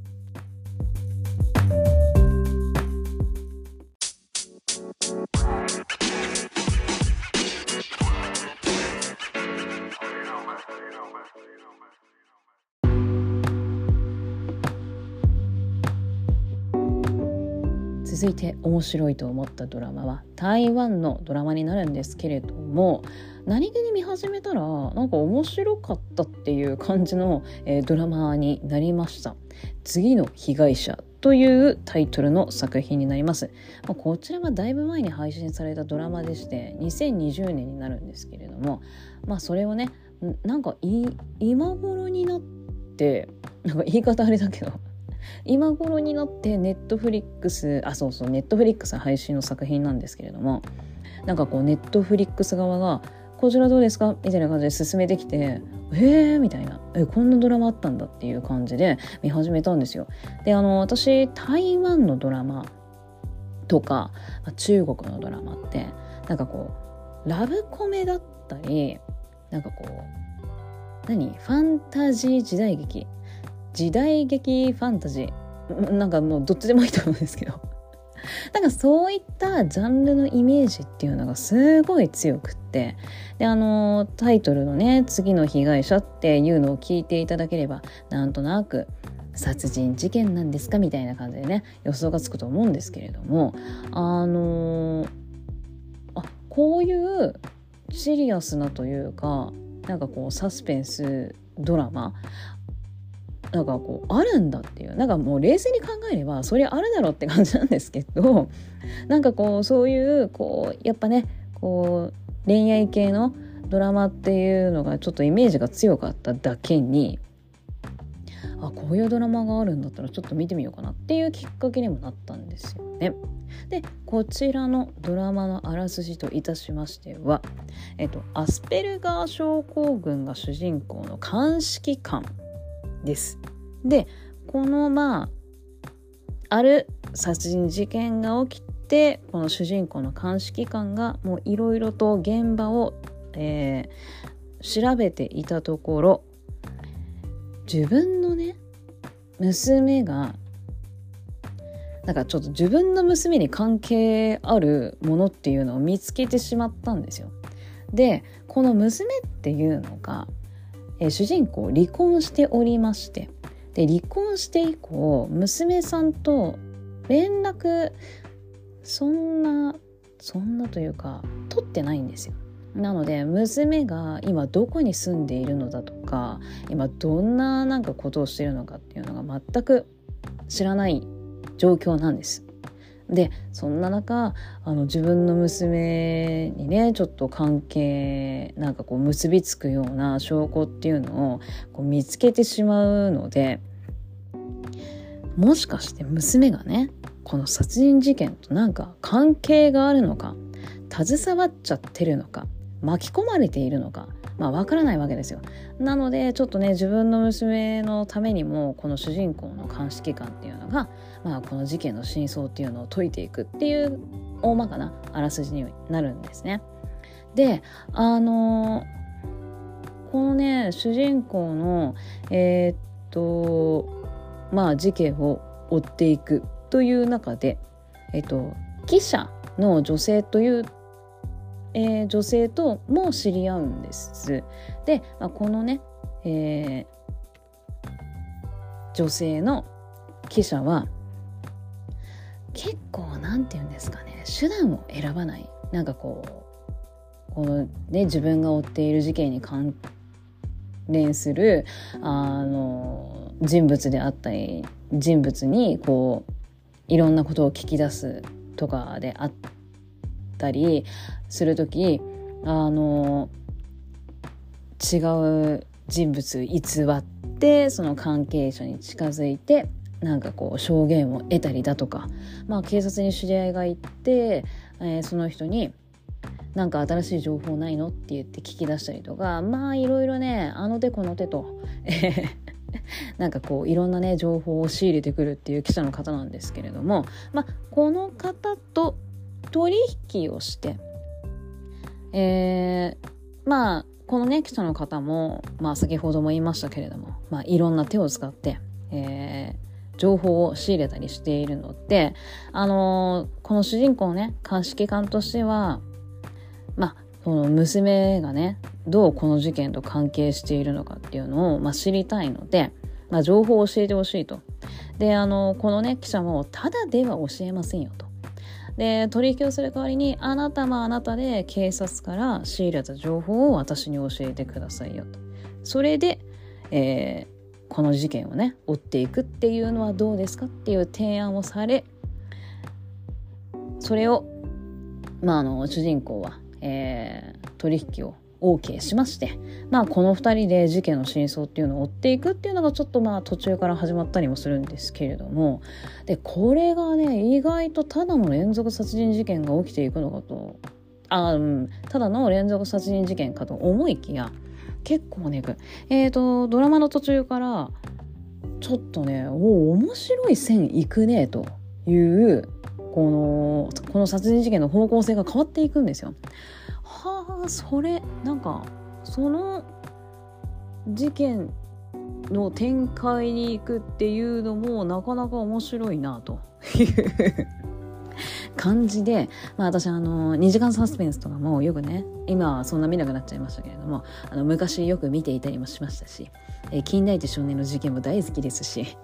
続いて面白いと思ったドラマは台湾のドラマになるんですけれども何気に見始めたらなんか面白かったっていう感じの、えー、ドラマになりました。次の被害者というタイトルの作品になります、まあ、こちらはだいぶ前に配信されたドラマでして2020年になるんですけれどもまあそれをねなんか今頃になってなんか言い方あれだけど今頃になってネットフリックスあそうそうネットフリックス配信の作品なんですけれどもなんかこうネットフリックス側が「こちらどうですか?」みたいな感じで進めてきて「えー」みたいな「えこんなドラマあったんだ」っていう感じで見始めたんですよ。であの私台湾のドラマとか中国のドラマってなんかこうラブコメだったりなんかこう何？ファンタジー時代劇時代劇ファンタジー。なんかもうどっちでもいいと思うんですけど。なんかそういったジャンルのイメージっていうのがすごい強くって。であのタイトルのね「次の被害者」っていうのを聞いていただければなんとなく殺人事件なんですかみたいな感じでね予想がつくと思うんですけれども。あのあこういうシリアスなというかなんかこうサスペンスドラマなんかこうあるんだっていうなんかもう冷静に考えればそれあるだろうって感じなんですけど なんかこうそういうこうやっぱねこう恋愛系のドラマっていうのがちょっとイメージが強かっただけにあこういうドラマがあるんだったらちょっと見てみようかなっていうきっかけにもなったんですよね。でこちらのドラマのあらすじといたしましては、えっと、アスペルガー症候群が主人公の鑑識官です。でこのまあある殺人事件が起きてこの主人公の鑑識官がもういろいろと現場を、えー、調べていたところ自分のね娘がなんかちょっと自分の娘に関係あるものっていうのを見つけてしまったんですよ。でこの娘っていうのが、えー、主人公離婚しておりましてで離婚して以降娘さんと連絡そんなそんなというか取ってないんですよ。なので娘が今どこに住んでいるのだとか今どんななんかことをしているのかっていうのが全く知らない状況なんです。でそんな中あの自分の娘にねちょっと関係なんかこう結びつくような証拠っていうのをこう見つけてしまうのでもしかして娘がねこの殺人事件となんか関係があるのか携わっちゃってるのか巻き込まれているのかまあわからないわけですよ。なのでちょっとね自分の娘のためにもこの主人公の鑑識官っていうのが、まあ、この事件の真相っていうのを解いていくっていう大まかなあらすじになるんですね。であのこのね主人公のえー、っとまあ事件を追っていくという中でえっと記者の女性というえー、女性とも知り合うんです。で、まあ、このね、えー、女性の記者は結構なんて言うんですかね手段を選ばない。なんかこうこのね自分が追っている事件に関連するあの人物であったり人物にこういろんなことを聞き出すとかであったりする時あの違う人物偽ってその関係者に近づいてなんかこう証言を得たりだとか、まあ、警察に知り合いがいて、えー、その人に「なんか新しい情報ないの?」って言って聞き出したりとかまあいろいろねあの手この手と なんかこういろんなね情報を仕入れてくるっていう記者の方なんですけれども、まあ、この方と取引をしてえー、まあこのね記者の方も、まあ、先ほども言いましたけれども、まあ、いろんな手を使って、えー、情報を仕入れたりしているので、あのー、この主人公ね鑑識官としてはまあこの娘がねどうこの事件と関係しているのかっていうのを、まあ、知りたいので、まあ、情報を教えてほしいと。であのこのね記者もただでは教えませんよと。で取引をする代わりにあなたもあなたで警察から仕入れた情報を私に教えてくださいよとそれで、えー、この事件をね追っていくっていうのはどうですかっていう提案をされそれをまああの主人公は、えー、取引を OK しまして、まあ、この2人で事件の真相っていうのを追っていくっていうのがちょっとまあ途中から始まったりもするんですけれどもでこれがね意外とただの連続殺人事件が起きていくのかとあ、うん、ただの連続殺人事件かと思いきや結構ねえっ、ー、とドラマの途中からちょっとねお面白い線いくねというこのこの殺人事件の方向性が変わっていくんですよ。はあそれなんかその事件の展開に行くっていうのもなかなか面白いなという感じで、まあ、私あの2時間サスペンスとかもよくね今はそんな見なくなっちゃいましたけれどもあの昔よく見ていたりもしましたし「えー、近代一少年の事件」も大好きですし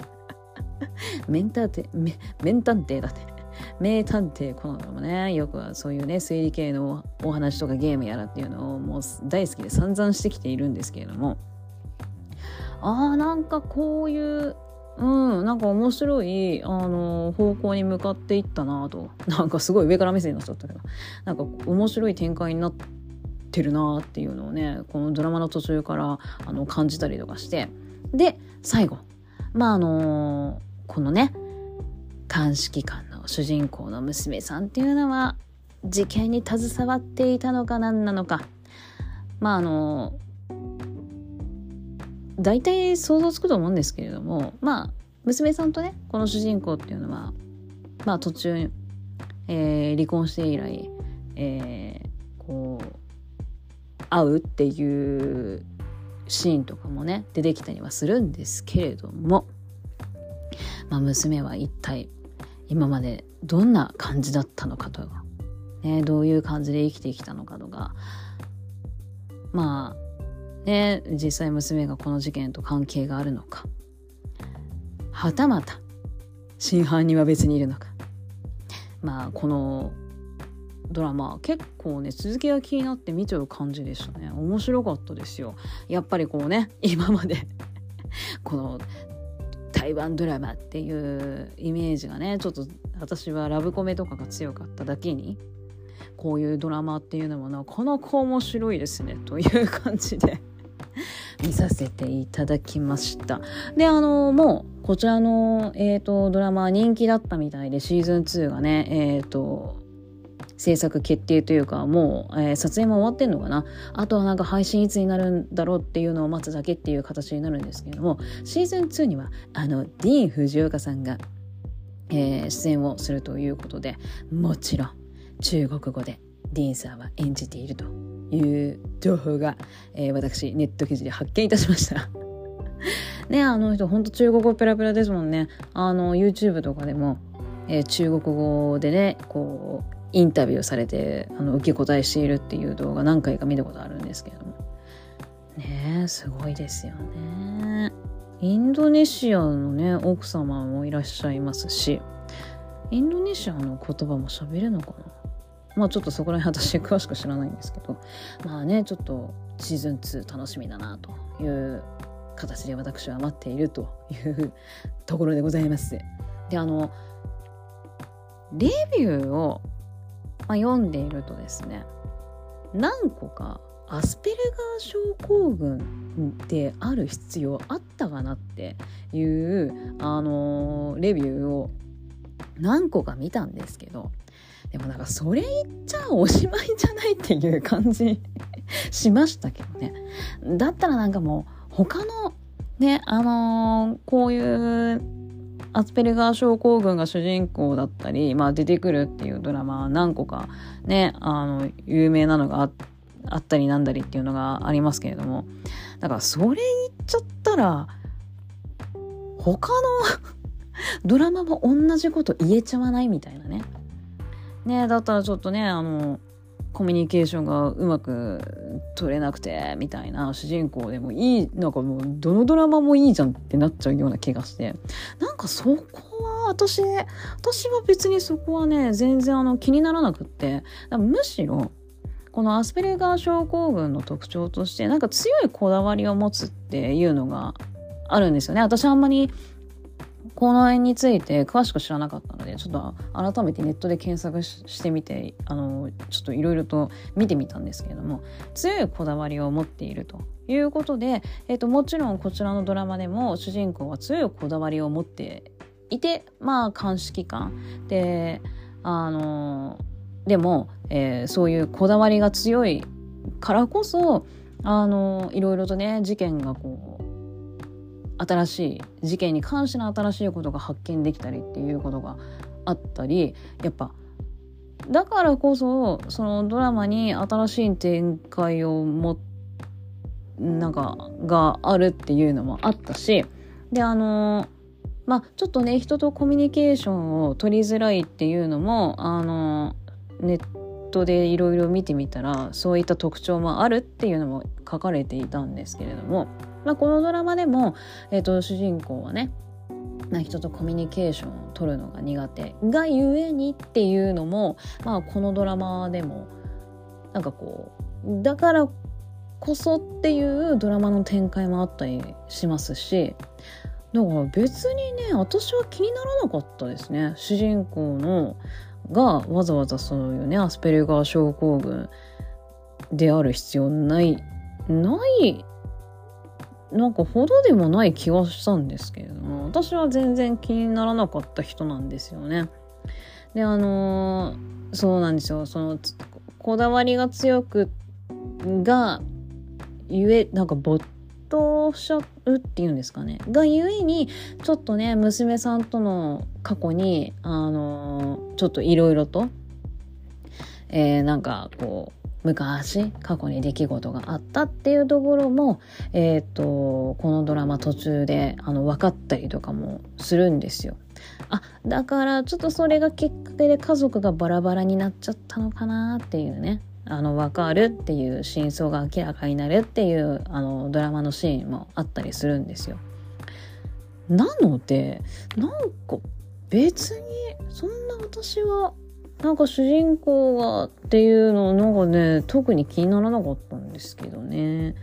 メンターテメメン探偵だって名探偵コナンもねよくはそういうね推理系のお話とかゲームやらっていうのをもう大好きで散々してきているんですけれどもあーなんかこういううんなんか面白いあの方向に向かっていったなと。なんかすごい上から目線になっちゃったけど。なんか面白い展開になってるなっていうのをねこのドラマの途中からあの感じたりとかして。で最後。まああのこのね鑑識官の主人公の娘さんっていうのは事件に携わっていたのか何なのか。まああの大体想像つくと思うんですけれどもまあ娘さんとねこの主人公っていうのはまあ途中、えー、離婚して以来、えー、こう会うっていうシーンとかもね出てきたりはするんですけれども、まあ、娘は一体今までどんな感じだったのかとか、ね、どういう感じで生きてきたのかとかまあね、実際娘がこの事件と関係があるのか。はたまた真犯人は別にいるのか。まあこのドラマ結構ね続きが気になって見ちゃう感じでしたね。面白かったですよ。やっぱりこうね今まで この台湾ドラマっていうイメージがねちょっと私はラブコメとかが強かっただけにこういうドラマっていうのもなかなか面白いですねという感じで。見させていただきました。で、あの、もう、こちらの、えっ、ー、と、ドラマ人気だったみたいで、シーズン2がね、えっ、ー、と、制作決定というか、もう、えー、撮影も終わってんのかなあとはなんか配信いつになるんだろうっていうのを待つだけっていう形になるんですけれども、シーズン2には、あの、ディーン・藤岡さんが、えー、出演をするということで、もちろん、中国語でディーンさんは演じているという情報が、えー、私ネット記事で発見いたしました。ねあの人ほんと中国語ペラペラですもんね。あの YouTube とかでも、えー、中国語でねこうインタビューされてあの受け答えしているっていう動画何回か見たことあるんですけれども。ねすごいですよね。インドネシアのね奥様もいらっしゃいますしインドネシアの言葉も喋れるのかな？まあちょっとそこら辺私詳しく知らないんですけどまあねちょっとシーズン2楽しみだなという形で私は待っているというところでございます。であのレビューを、まあ、読んでいるとですね何個かアスペルガー症候群である必要あったかなっていうあのレビューを何個か見たんですけどでもなんかそれ言っちゃおしまいじゃないっていう感じ しましたけどね。だったらなんかもう他のね、あのー、こういうアスペルガー症候群が主人公だったり、まあ出てくるっていうドラマ何個かね、あの、有名なのがあったりなんだりっていうのがありますけれども、だからそれ言っちゃったら、他の ドラマも同じこと言えちゃわないみたいなね。ねだったらちょっとねあのコミュニケーションがうまく取れなくてみたいな主人公でもいいなんかもうどのドラマもいいじゃんってなっちゃうような気がして。なんかそこは私私は別にそこはね全然あの気にならなくって。むしろこのアスペルガー症候群の特徴としてなんか強いこだわりを持つっていうのがあるんですよね。私あんまりこの辺について詳しく知らなかったのでちょっと改めてネットで検索してみてあのちょっといろいろと見てみたんですけれども強いこだわりを持っているということで、えーと、もちろんこちらのドラマでも主人公は強いこだわりを持っていてまあ鑑識官であのでも、えー、そういうこだわりが強いからこそあのいろいろとね事件がこう新しい事件に関しての新しいことが発見できたりっていうことがあったりやっぱだからこそそのドラマに新しい展開を持っなんかがあるっていうのもあったしであのまあちょっとね人とコミュニケーションを取りづらいっていうのもあのネットでいろいろ見てみたらそういった特徴もあるっていうのも書かれていたんですけれども、まあ、このドラマでも、えーと、主人公はね人とコミュニケーションを取るのが苦手。がゆえにっていうのも、まあ、このドラマでもなんかこうだからこそっていうドラマの展開もあったりしますしだから別にね私は気にならなかったですね。主人公のがわざわざそういうねアスペルガー症候群である必要ないないなんかほどでもない気はしたんですけれども私は全然気にならなかった人なんですよね。であのー、そうなんですよそのこだわりが強くがゆえなんか没頭しちゃうっていうんですかねがゆえにちょっとね娘さんとの過去にあのー、ちょっといろいろと、えー、なんかこう昔過去に出来事があったっていうところも、えーと、このドラマ途中であの分かったりとかもするんですよ。あだからちょっとそれがきっかけで家族がバラバラになっちゃったのかなっていうねあの分かるっていう真相が明らかになるっていうあのドラマのシーンもあったりするんですよ。なのでなんか別にそんな私はなんか主人公がっていうのなんかね特に気にならなかったんですけどね。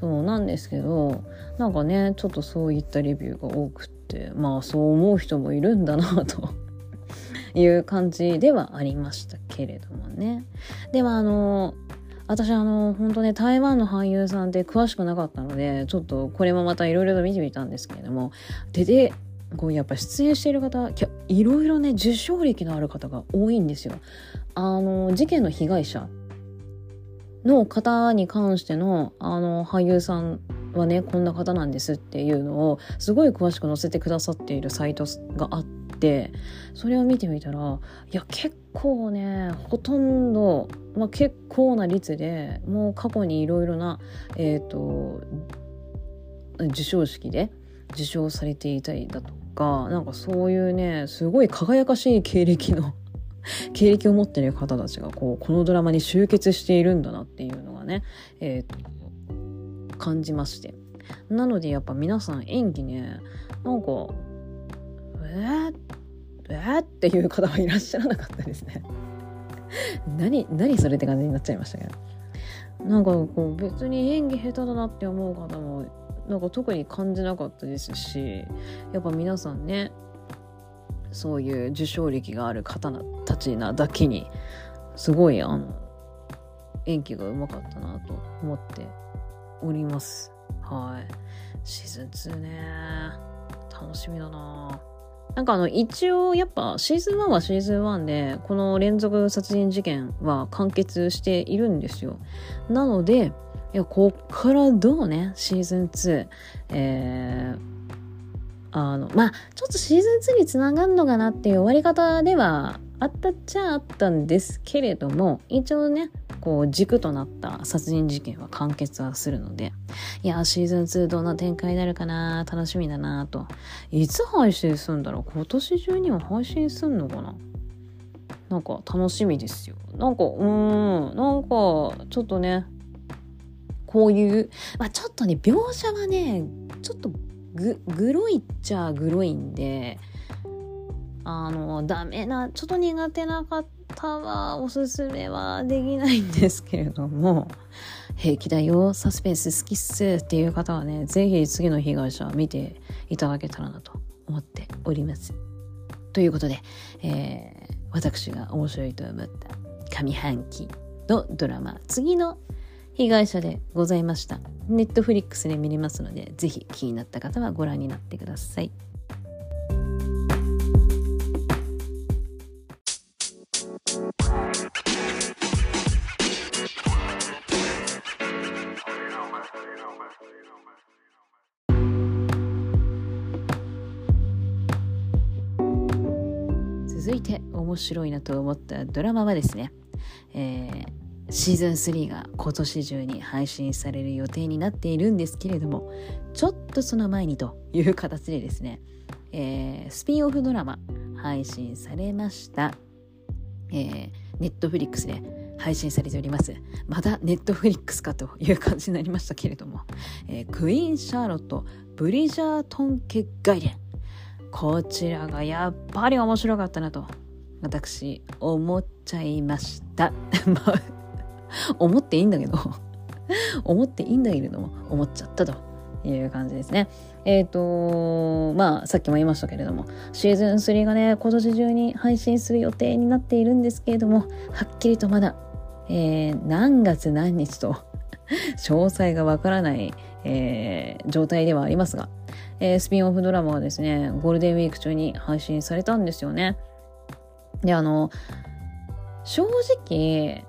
そうなんですけどなんかねちょっとそういったレビューが多くってまあそう思う人もいるんだなと いう感じではありましたけれどもね。ではあの私あの本当ね台湾の俳優さんって詳しくなかったのでちょっとこれもまたいろいろと見てみたんですけれどもででこうやっぱ出演している方いろいろね受賞歴のある方が多いんですよ。あの事件の被害者の方に関してのあの俳優さんはねこんな方なんですっていうのをすごい詳しく載せてくださっているサイトがあってそれを見てみたらいや結構ねほとんど、まあ、結構な率でもう過去にいろいろなえっ、ー、と授賞式で受賞されていたりだとかなんかそういうねすごい輝かしい経歴の 経歴を持ってる方たちがこうこのドラマに集結しているんだなっていうのがね、えー、感じまして。なのでやっぱ皆さん演技ねなんかえー、えー、っていう方はいらっしゃらなかったですね。何何それって感じになっちゃいましたけど。なんかこう別に演技下手だなって思う方もなんか特に感じなかったですしやっぱ皆さんねそういう受賞歴がある方たちなだけにすごいあの演技がうまかったなと思っております。はい。シーズン2ね。楽しみだな。なんかあの一応やっぱシーズン1はシーズン1でこの連続殺人事件は完結しているんですよ。なのでいやこっからどうね？シーズン2えー、あのまあちょっとシーズン2につながるのかなっていう終わり方ではあったっちゃあったんですけれども一応ねこう軸となった殺人事件は完結はするのでいやシーズン2どんな展開になるかな楽しみだなと。いつ配信するんだろう？今年中には配信すんのかな？なんか楽しみですよ。なんかうーん。なんかちょっとねこういう、まあ、ちょっとね描写はねちょっとぐグロいっちゃグロいんであのダメなちょっと苦手な方はおすすめはできないんですけれども平気だよサスペンス好きっすっていう方はね是非次の被害者見ていただけたらなと思っております。ということで、えー、私が面白いと思った上半期のドラマ次の被害者でございました。ネットフリックスで見れますので、ぜひ気になった方はご覧になってください。続いて面白いなと思ったドラマはですね、えーシーズン3が今年中に配信される予定になっているんですけれどもちょっとその前にという形でですね、えー、スピンオフドラマ配信されました、えー、ネットフリックスで配信されております。まだネットフリックスかという感じになりましたけれども、えー、クイーン・シャーロット・ブリジャートン家外伝。こちらがやっぱり面白かったなと私思っちゃいました。ま あ 思っていいんだけど 思っていいんだけれども思っちゃったという感じですね。えっ、ー、とまあさっきも言いましたけれどもシーズン3がね今年中に配信する予定になっているんですけれどもはっきりとまだ、えー、何月何日と 詳細がわからない、えー、状態ではありますが、えー、スピンオフドラマはですねゴールデンウィーク中に配信されたんですよね。であの正直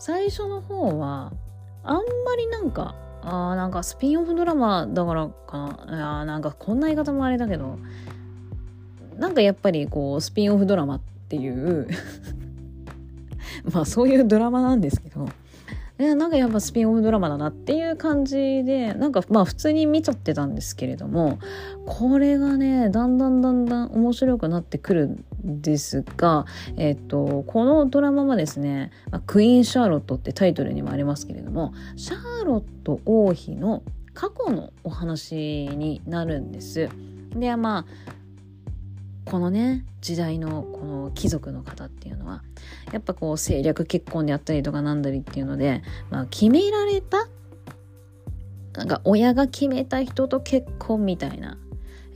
最初の方はあんまりなんかあーなんかスピンオフドラマだからかな。あなんかこんな言い方もあれだけどなんかやっぱりこうスピンオフドラマっていう まあそういうドラマなんですけどえなんかやっぱスピンオフドラマだなっていう感じでなんかまあ普通に見ちゃってたんですけれどもこれがねだんだんだんだん面白くなってくるですが、えっと、このドラマはですね「まあ、クイーン・シャーロット」ってタイトルにもありますけれどもシャーロット王妃の過去のお話になるんです。でまあこのね時代のこの貴族の方っていうのはやっぱこう政略結婚であったりとかなんだりっていうので、まあ、決められたなんか親が決めた人と結婚みたいな、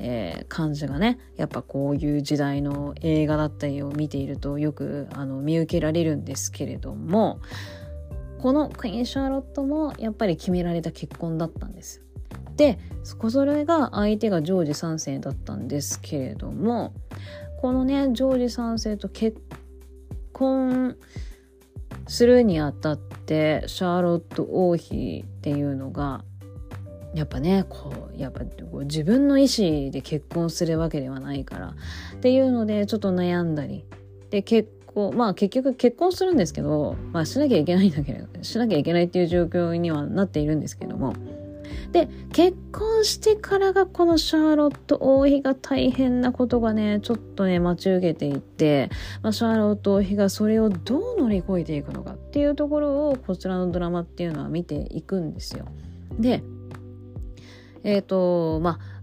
えー、感じがねやっぱこういう時代の映画だったりを見ているとよくあの見受けられるんですけれどもこのクイーン・シャーロットもやっぱり決められた結婚だったんです。でそれが相手がジョージ3世だったんですけれどもこのねジョージ3世と結婚するにあたってシャーロット王妃っていうのがやっぱねこうやっぱ自分の意思で結婚するわけではないから。っていうのでちょっと悩んだり。で結婚まあ結局結婚するんですけど、まあ、しなきゃいけないんだけどしなきゃいけないっていう状況にはなっているんですけども。で結婚してからがこのシャーロット王妃が大変なことがねちょっとね待ち受けていて、まあ、シャーロット王妃がそれをどう乗り越えていくのかっていうところをこちらのドラマっていうのは見ていくんですよ。でえっ、ー、とまあ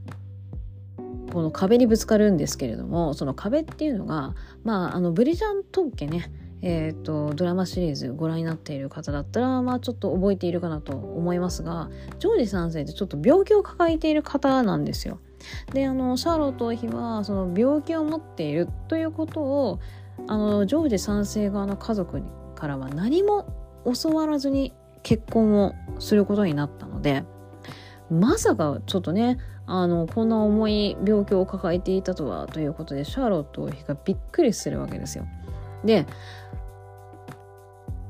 この壁にぶつかるんですけれどもその壁っていうのがまああのブリジャントン家ねえーと、ドラマシリーズご覧になっている方だったら、まあ、ちょっと覚えているかなと思いますがジョージ3世ってちょっと病気を抱えている方なんですよ。であのシャーロット王妃はその病気を持っているということをあのジョージ3世側の家族からは何も教わらずに結婚をすることになったのでまさかちょっとねあのこんな重い病気を抱えていたとはということでシャーロット王妃がびっくりするわけですよ。で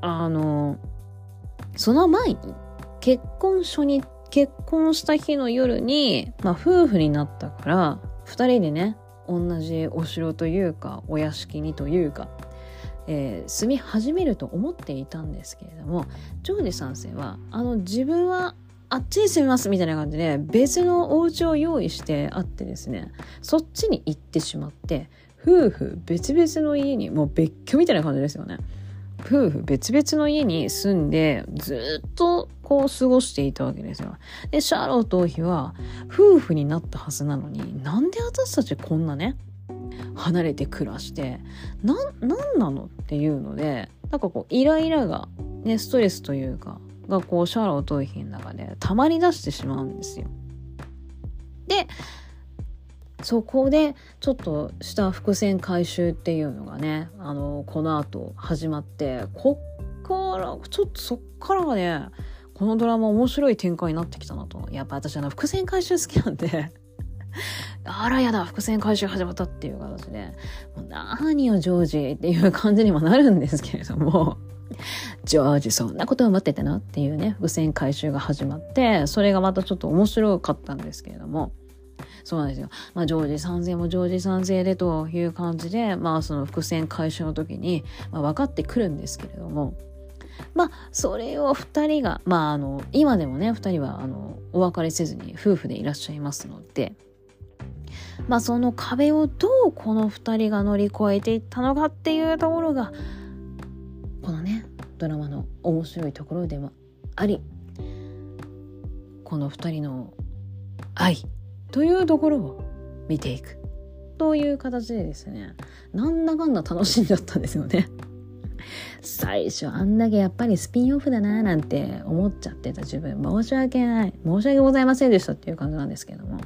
あのその前に結婚初に結婚した日の夜に、まあ、夫婦になったから2人でね同じお城というかお屋敷にというか、えー、住み始めると思っていたんですけれどもジョージ3世はあの自分はあっちに住みますみたいな感じで別のお家を用意してあってですねそっちに行ってしまって夫婦別々の家にもう別居みたいな感じですよね。夫婦別々の家に住んでずっとこう過ごしていたわけですよ。でシャーロット王妃は夫婦になったはずなのになんで私たちこんなね離れて暮らしてな何なのっていうのでなんかこうイライラがねストレスというかがこうシャーロット王妃の中で溜まり出してしまうんですよ。でそこでちょっとした伏線回収っていうのがねあのこの後始まってこっからちょっとそっからがねこのドラマ面白い展開になってきたなと。やっぱ私あの伏線回収好きなんで。あらやだ伏線回収始まったっていう形で。何よジョージっていう感じにもなるんですけれども。ジョージそんなことを待ってたの？っていうね伏線回収が始まってそれがまたちょっと面白かったんですけれども。そうなんですよ。まあ、常時賛成も常時賛成でという感じで、まあ、その伏線回収の時に、まあ、分かってくるんですけれども、まあそれを2人がまああの今でもね2人はあのお別れせずに夫婦でいらっしゃいますので。まあその壁をどうこの2人が乗り越えていったのかっていうところがこのねドラマの面白いところでもありこの2人の愛というところを見ていく。という形でですねなんだかんだ楽しんじゃったんですよね。最初あんだけやっぱりスピンオフだななんて思っちゃってた自分。申し訳ない。申し訳ございませんでしたっていう感じなんですけども。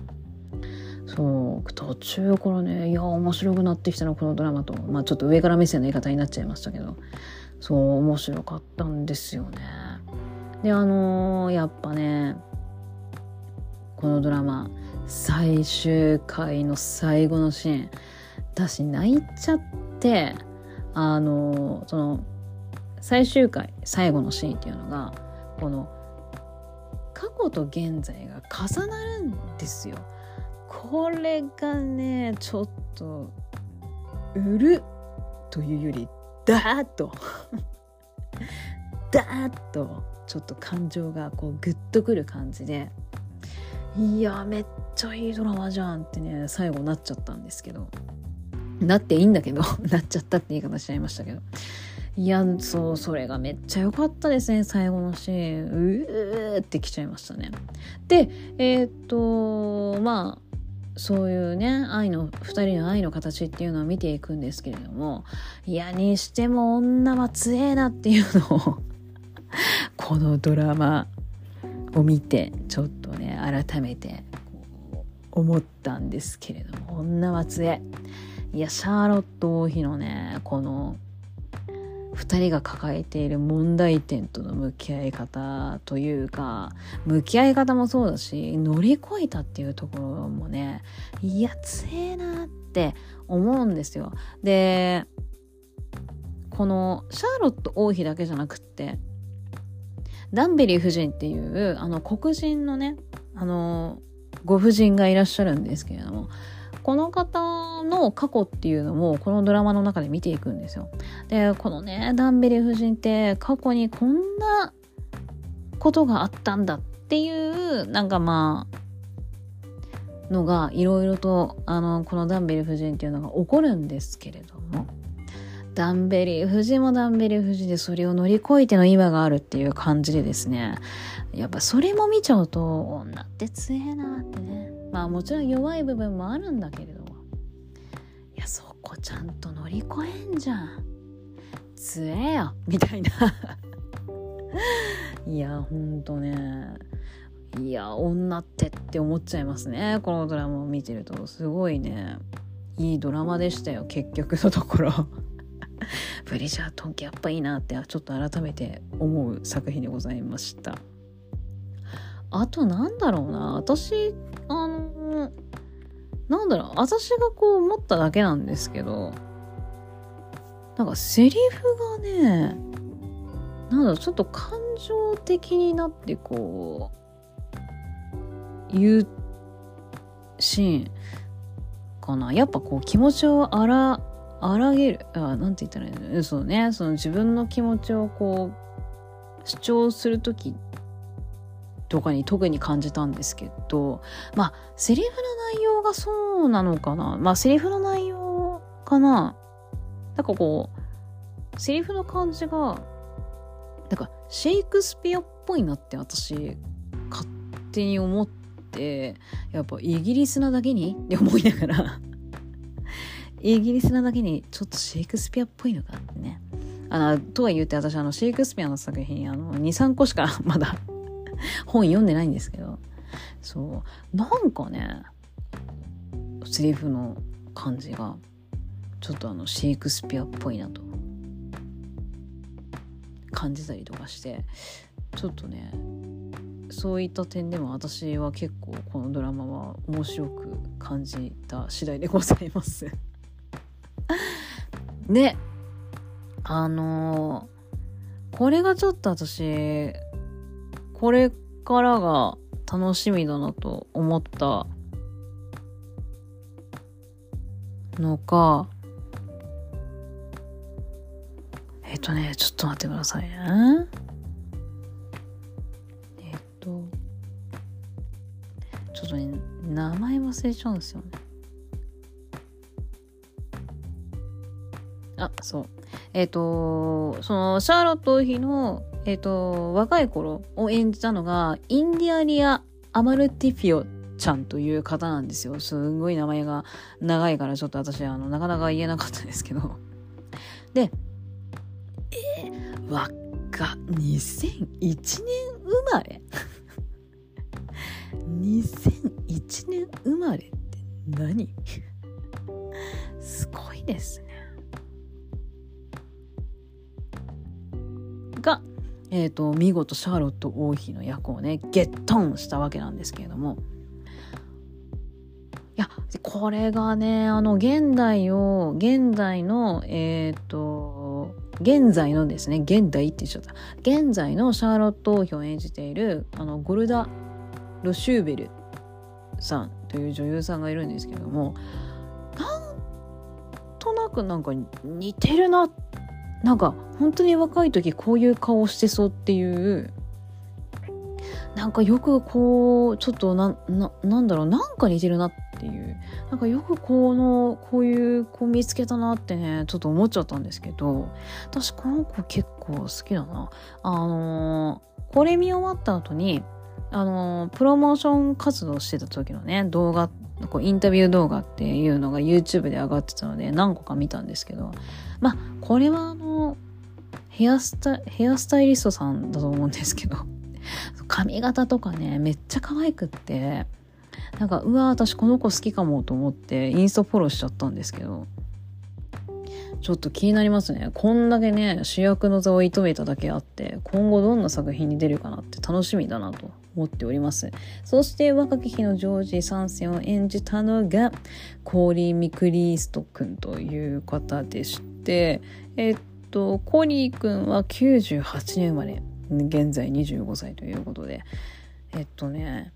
そう途中からねいや面白くなってきたのこのドラマと。まあちょっと上から目線の言い方になっちゃいましたけど。そう面白かったんですよねであのー、やっぱねこのドラマ最終回の最後のシーン私泣いちゃってあのその最終回最後のシーンっていうのがこの過去と現在が重なるんですよ。これがねちょっとうるというよりダーッと。ダーッと。ちょっと感情がこうグッとくる感じで。いやめっちゃいいドラマじゃんってね最後なっちゃったんですけど。なっていいんだけど なっちゃったって言い方しちゃいましたけど。いやそうそれがめっちゃ良かったですね最後のシーン。うーってきちゃいましたね。でえー、っとまあそういうね愛の2人の愛の形っていうのを見ていくんですけれどもいやにしても女は強えなっていうのを このドラマを見てちょっとね改めて思ったんですけれども女は強え。いやシャーロット王妃のねこの2人が抱えている問題点との向き合い方というか向き合い方もそうだし乗り越えたっていうところもねいや強えなって思うんですよ。でこのシャーロット王妃だけじゃなくってダンベリー夫人っていうあの黒人のねあのご婦人がいらっしゃるんですけれどもこの方の過去っていうのもこのドラマの中で見ていくんですよ。でこのねダンベリ夫人って過去にこんなことがあったんだっていうなんかまあのがいろいろとあのこのダンベリ夫人っていうのが起こるんですけれどもダンベリー夫人もダンベリー夫人でそれを乗り越えての今があるっていう感じでですね。やっぱそれも見ちゃうと女って強えなってね。まあもちろん弱い部分もあるんだけれども。いやそこちゃんと乗り越えんじゃん。強えよ。みたいな。いやほんとね。いや女ってって思っちゃいますね。このドラマを見てると。すごいね。いいドラマでしたよ結局のところ。ブリジャートンやっぱいいなってちょっと改めて思う作品でございました。あとなんだろうな。私あのなんだろう。私がこう思っただけなんですけど。なんかセリフがねなんだろう。ちょっと感情的になってこう言うシーンかな。やっぱこう気持ちをあら荒げる。あなんて言ったらいいの？そうね。その自分の気持ちをこう主張する時とかに特に感じたんですけどまあセリフの内容がそうなのかな？まあセリフの内容かな？なんかこうセリフの感じがなんかシェイクスピアっぽいなって私勝手に思ってやっぱイギリスなだけに？って思いながら。イギリスなだけにちょっとシェイクスピアっぽいのかってね。あのとは言って私あのシェイクスピアの作品あの23個しか まだ本読んでないんですけど。そう。なんかねセリフの感じがちょっとあのシェイクスピアっぽいなと。感じたりとかして。ちょっとねそういった点でも私は結構このドラマは面白く感じた次第でございます。で あのー、これがちょっと私これからが楽しみだなと思ったのか。えっとねちょっと待ってくださいね。えっとちょっとね名前忘れちゃうんですよね。そうえっ、とそのシャーロット王妃のえっ、と若い頃を演じたのがインディアリア・アマルティフィオちゃんという方なんですよ。すんごい名前が長いからちょっと私、あの、なかなか言えなかったですけど。で、えー、若、2001年生まれ ?2001 年生まれって何？すごいですね。え、ー、と、見事シャーロット王妃の役をね、ゲットンしたわけなんですけれども、いや、これがね、あの、現代を、現代の、えっ、ー、と、現在のですね、現代って言っちゃった。現在のシャーロット王妃を演じている、あの、ゴルダ・ロシューベルさんという女優さんがいるんですけれども、なんとなくなんか似てるなって。なんか、本当に若い時こういう顔してそうっていうなんかよくこうちょっとなななんだろうなんか似てるなっていうなんかよくこのこういう子見つけたなってねちょっと思っちゃったんですけど私この子結構好きだな。あのー、これ見終わった後にあのー、プロモーション活動してた時のね動画こうインタビュー動画っていうのが YouTube で上がってたので何個か見たんですけどまあこれはあのヘアスタヘアスタイリストさんだと思うんですけど 髪型とかねめっちゃ可愛くってなんかうわ私この子好きかもと思ってインスタフォローしちゃったんですけどちょっと気になりますね。こんだけね主役の座を射止めただけあって今後どんな作品に出るかなって楽しみだなと。思っております。そして若き日のジョージ3世を演じたのがコーリー・ミクリースト君という方でしてえっとコーリー君は98年生まれ現在25歳ということでえっとね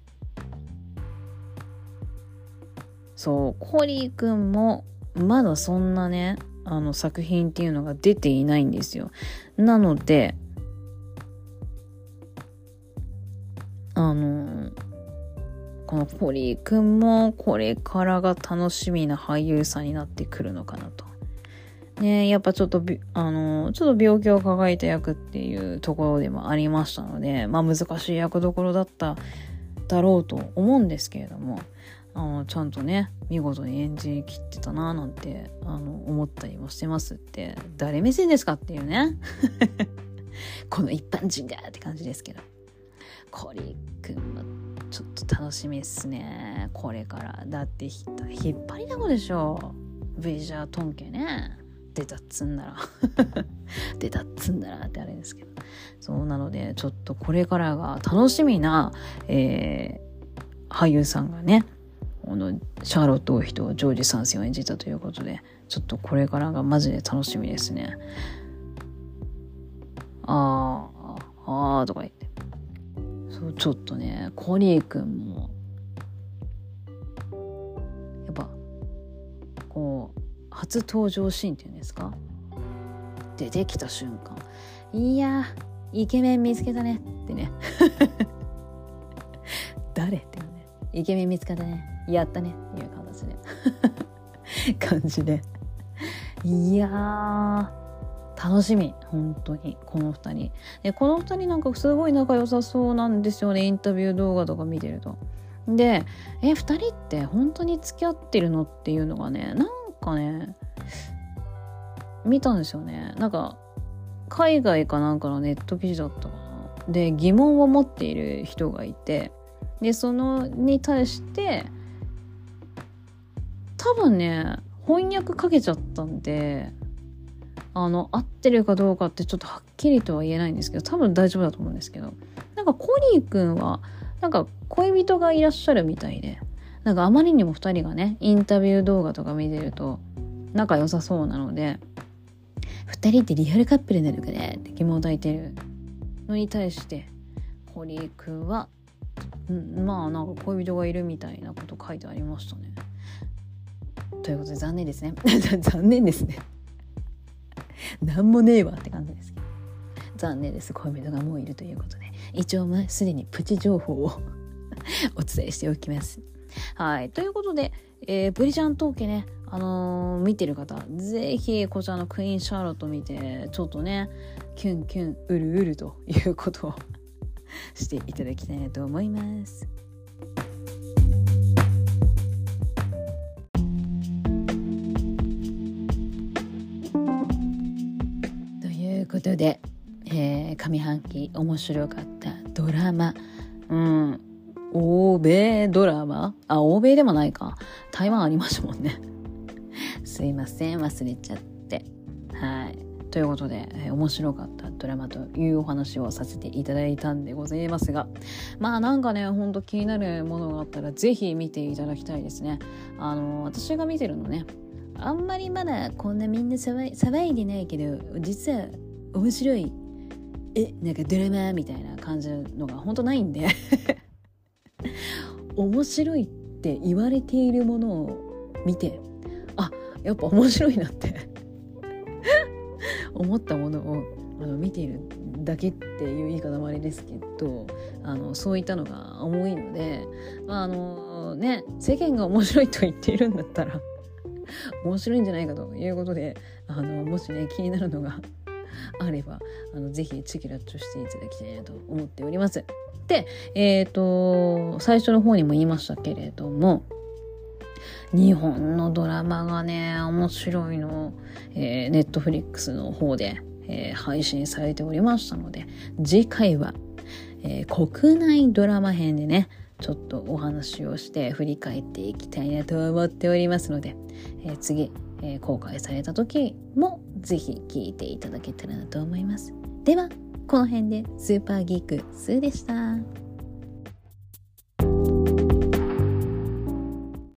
そうコーリーくんもまだそんなねあの作品っていうのが出ていないんですよ。なのでこのコリーくんもこれからが楽しみな俳優さんになってくるのかなとね、やっぱちょっとあの、ちょっと病気を抱えた役っていうところでもありましたので、まあ難しい役どころだっただろうと思うんですけれども、あの、ちゃんとね、見事に演じきってたななんて、あの、思ったりもしてますって、誰目線ですかっていうね。この一般人がって感じですけど。コリーくんはちょっと楽しみっすね。これから。だって引っ張りだこでしょ。ベジャートンケね。出たっつんなら 出たっつんならってあれですけどそうなのでちょっとこれからが楽しみな、えー、俳優さんがねこのシャーロット王妃とジョージ3世を演じたということでちょっとこれからがマジで楽しみですねあーあーとか言ってそうちょっとねコリーくんもやっぱこう初登場シーンっていうんですか？出てきた瞬間。いやイケメン見つけたね。ってね。誰っていうね。イケメン見つけたね。やったね。っていう形で。感じで。いや楽しみ本当にこの2人。でこの2人なんかすごい仲良さそうなんですよねインタビュー動画とか見てると。でえ2人って本当に付き合ってるのっていうのがねなんかね見たんですよね。なんか海外かなんかのネット記事だったかな。で疑問を持っている人がいて。でそのに対して多分ね翻訳かけちゃったんであの合ってるかどうかってちょっとはっきりとは言えないんですけど多分大丈夫だと思うんですけどなんかコリーくんはなんか恋人がいらっしゃるみたいでなんかあまりにも2人がねインタビュー動画とか見てると仲良さそうなので2人ってリアルカップルになのかねって疑問を抱いてるのに対して堀井くんはまあなんか恋人がいるみたいなこと書いてありましたね。ということで残念ですね。残念ですね。何もねえわって感じです。けど残念です。恋人がもういるということで。一応すでにプチ情報を お伝えしておきます。はい。ということで、えー、ブリジャン統計ね。あのー、見てる方ぜひこちらのクイーンシャーロット見てちょっとねキュンキュンうるうるということを していただきたいなと思います。ことで、えー、上半期面白かったドラマ、うん、欧米ドラマ？あ、欧米でもないか。台湾ありましたもんね。すいません、忘れちゃって。はい。ということで、えー、面白かったドラマというお話をさせていただいたんでございますが、まあなんかね、ほんと気になるものがあったら、ぜひ見ていただきたいですね。あの、私が見てるのね、あんまりまだこんなみんな騒いでないけど、実は面白い、え、なんかドラマみたいな感じのが本当ないんで。面白いって言われているものを見て。あやっぱ面白いなって。思ったものをあの見ているだけっていう言い方もあれですけどあのそういったのが多いので、まあ、あのね世間が面白いと言っているんだったら面白いんじゃないかということであのもしね気になるのがあればあのぜひチキラッチョしていただきたいなと思っております。で、えっ、ー、と最初の方にも言いましたけれども日本のドラマがね面白いの、え、ネットフリックスの方で、えー、配信されておりましたので次回は、えー、国内ドラマ編でねちょっとお話をして振り返っていきたいなと思っておりますので、えー、次、えー、公開された時もぜひ聞いていただけたらなと思います。では、この辺でスーパーギークスーでした。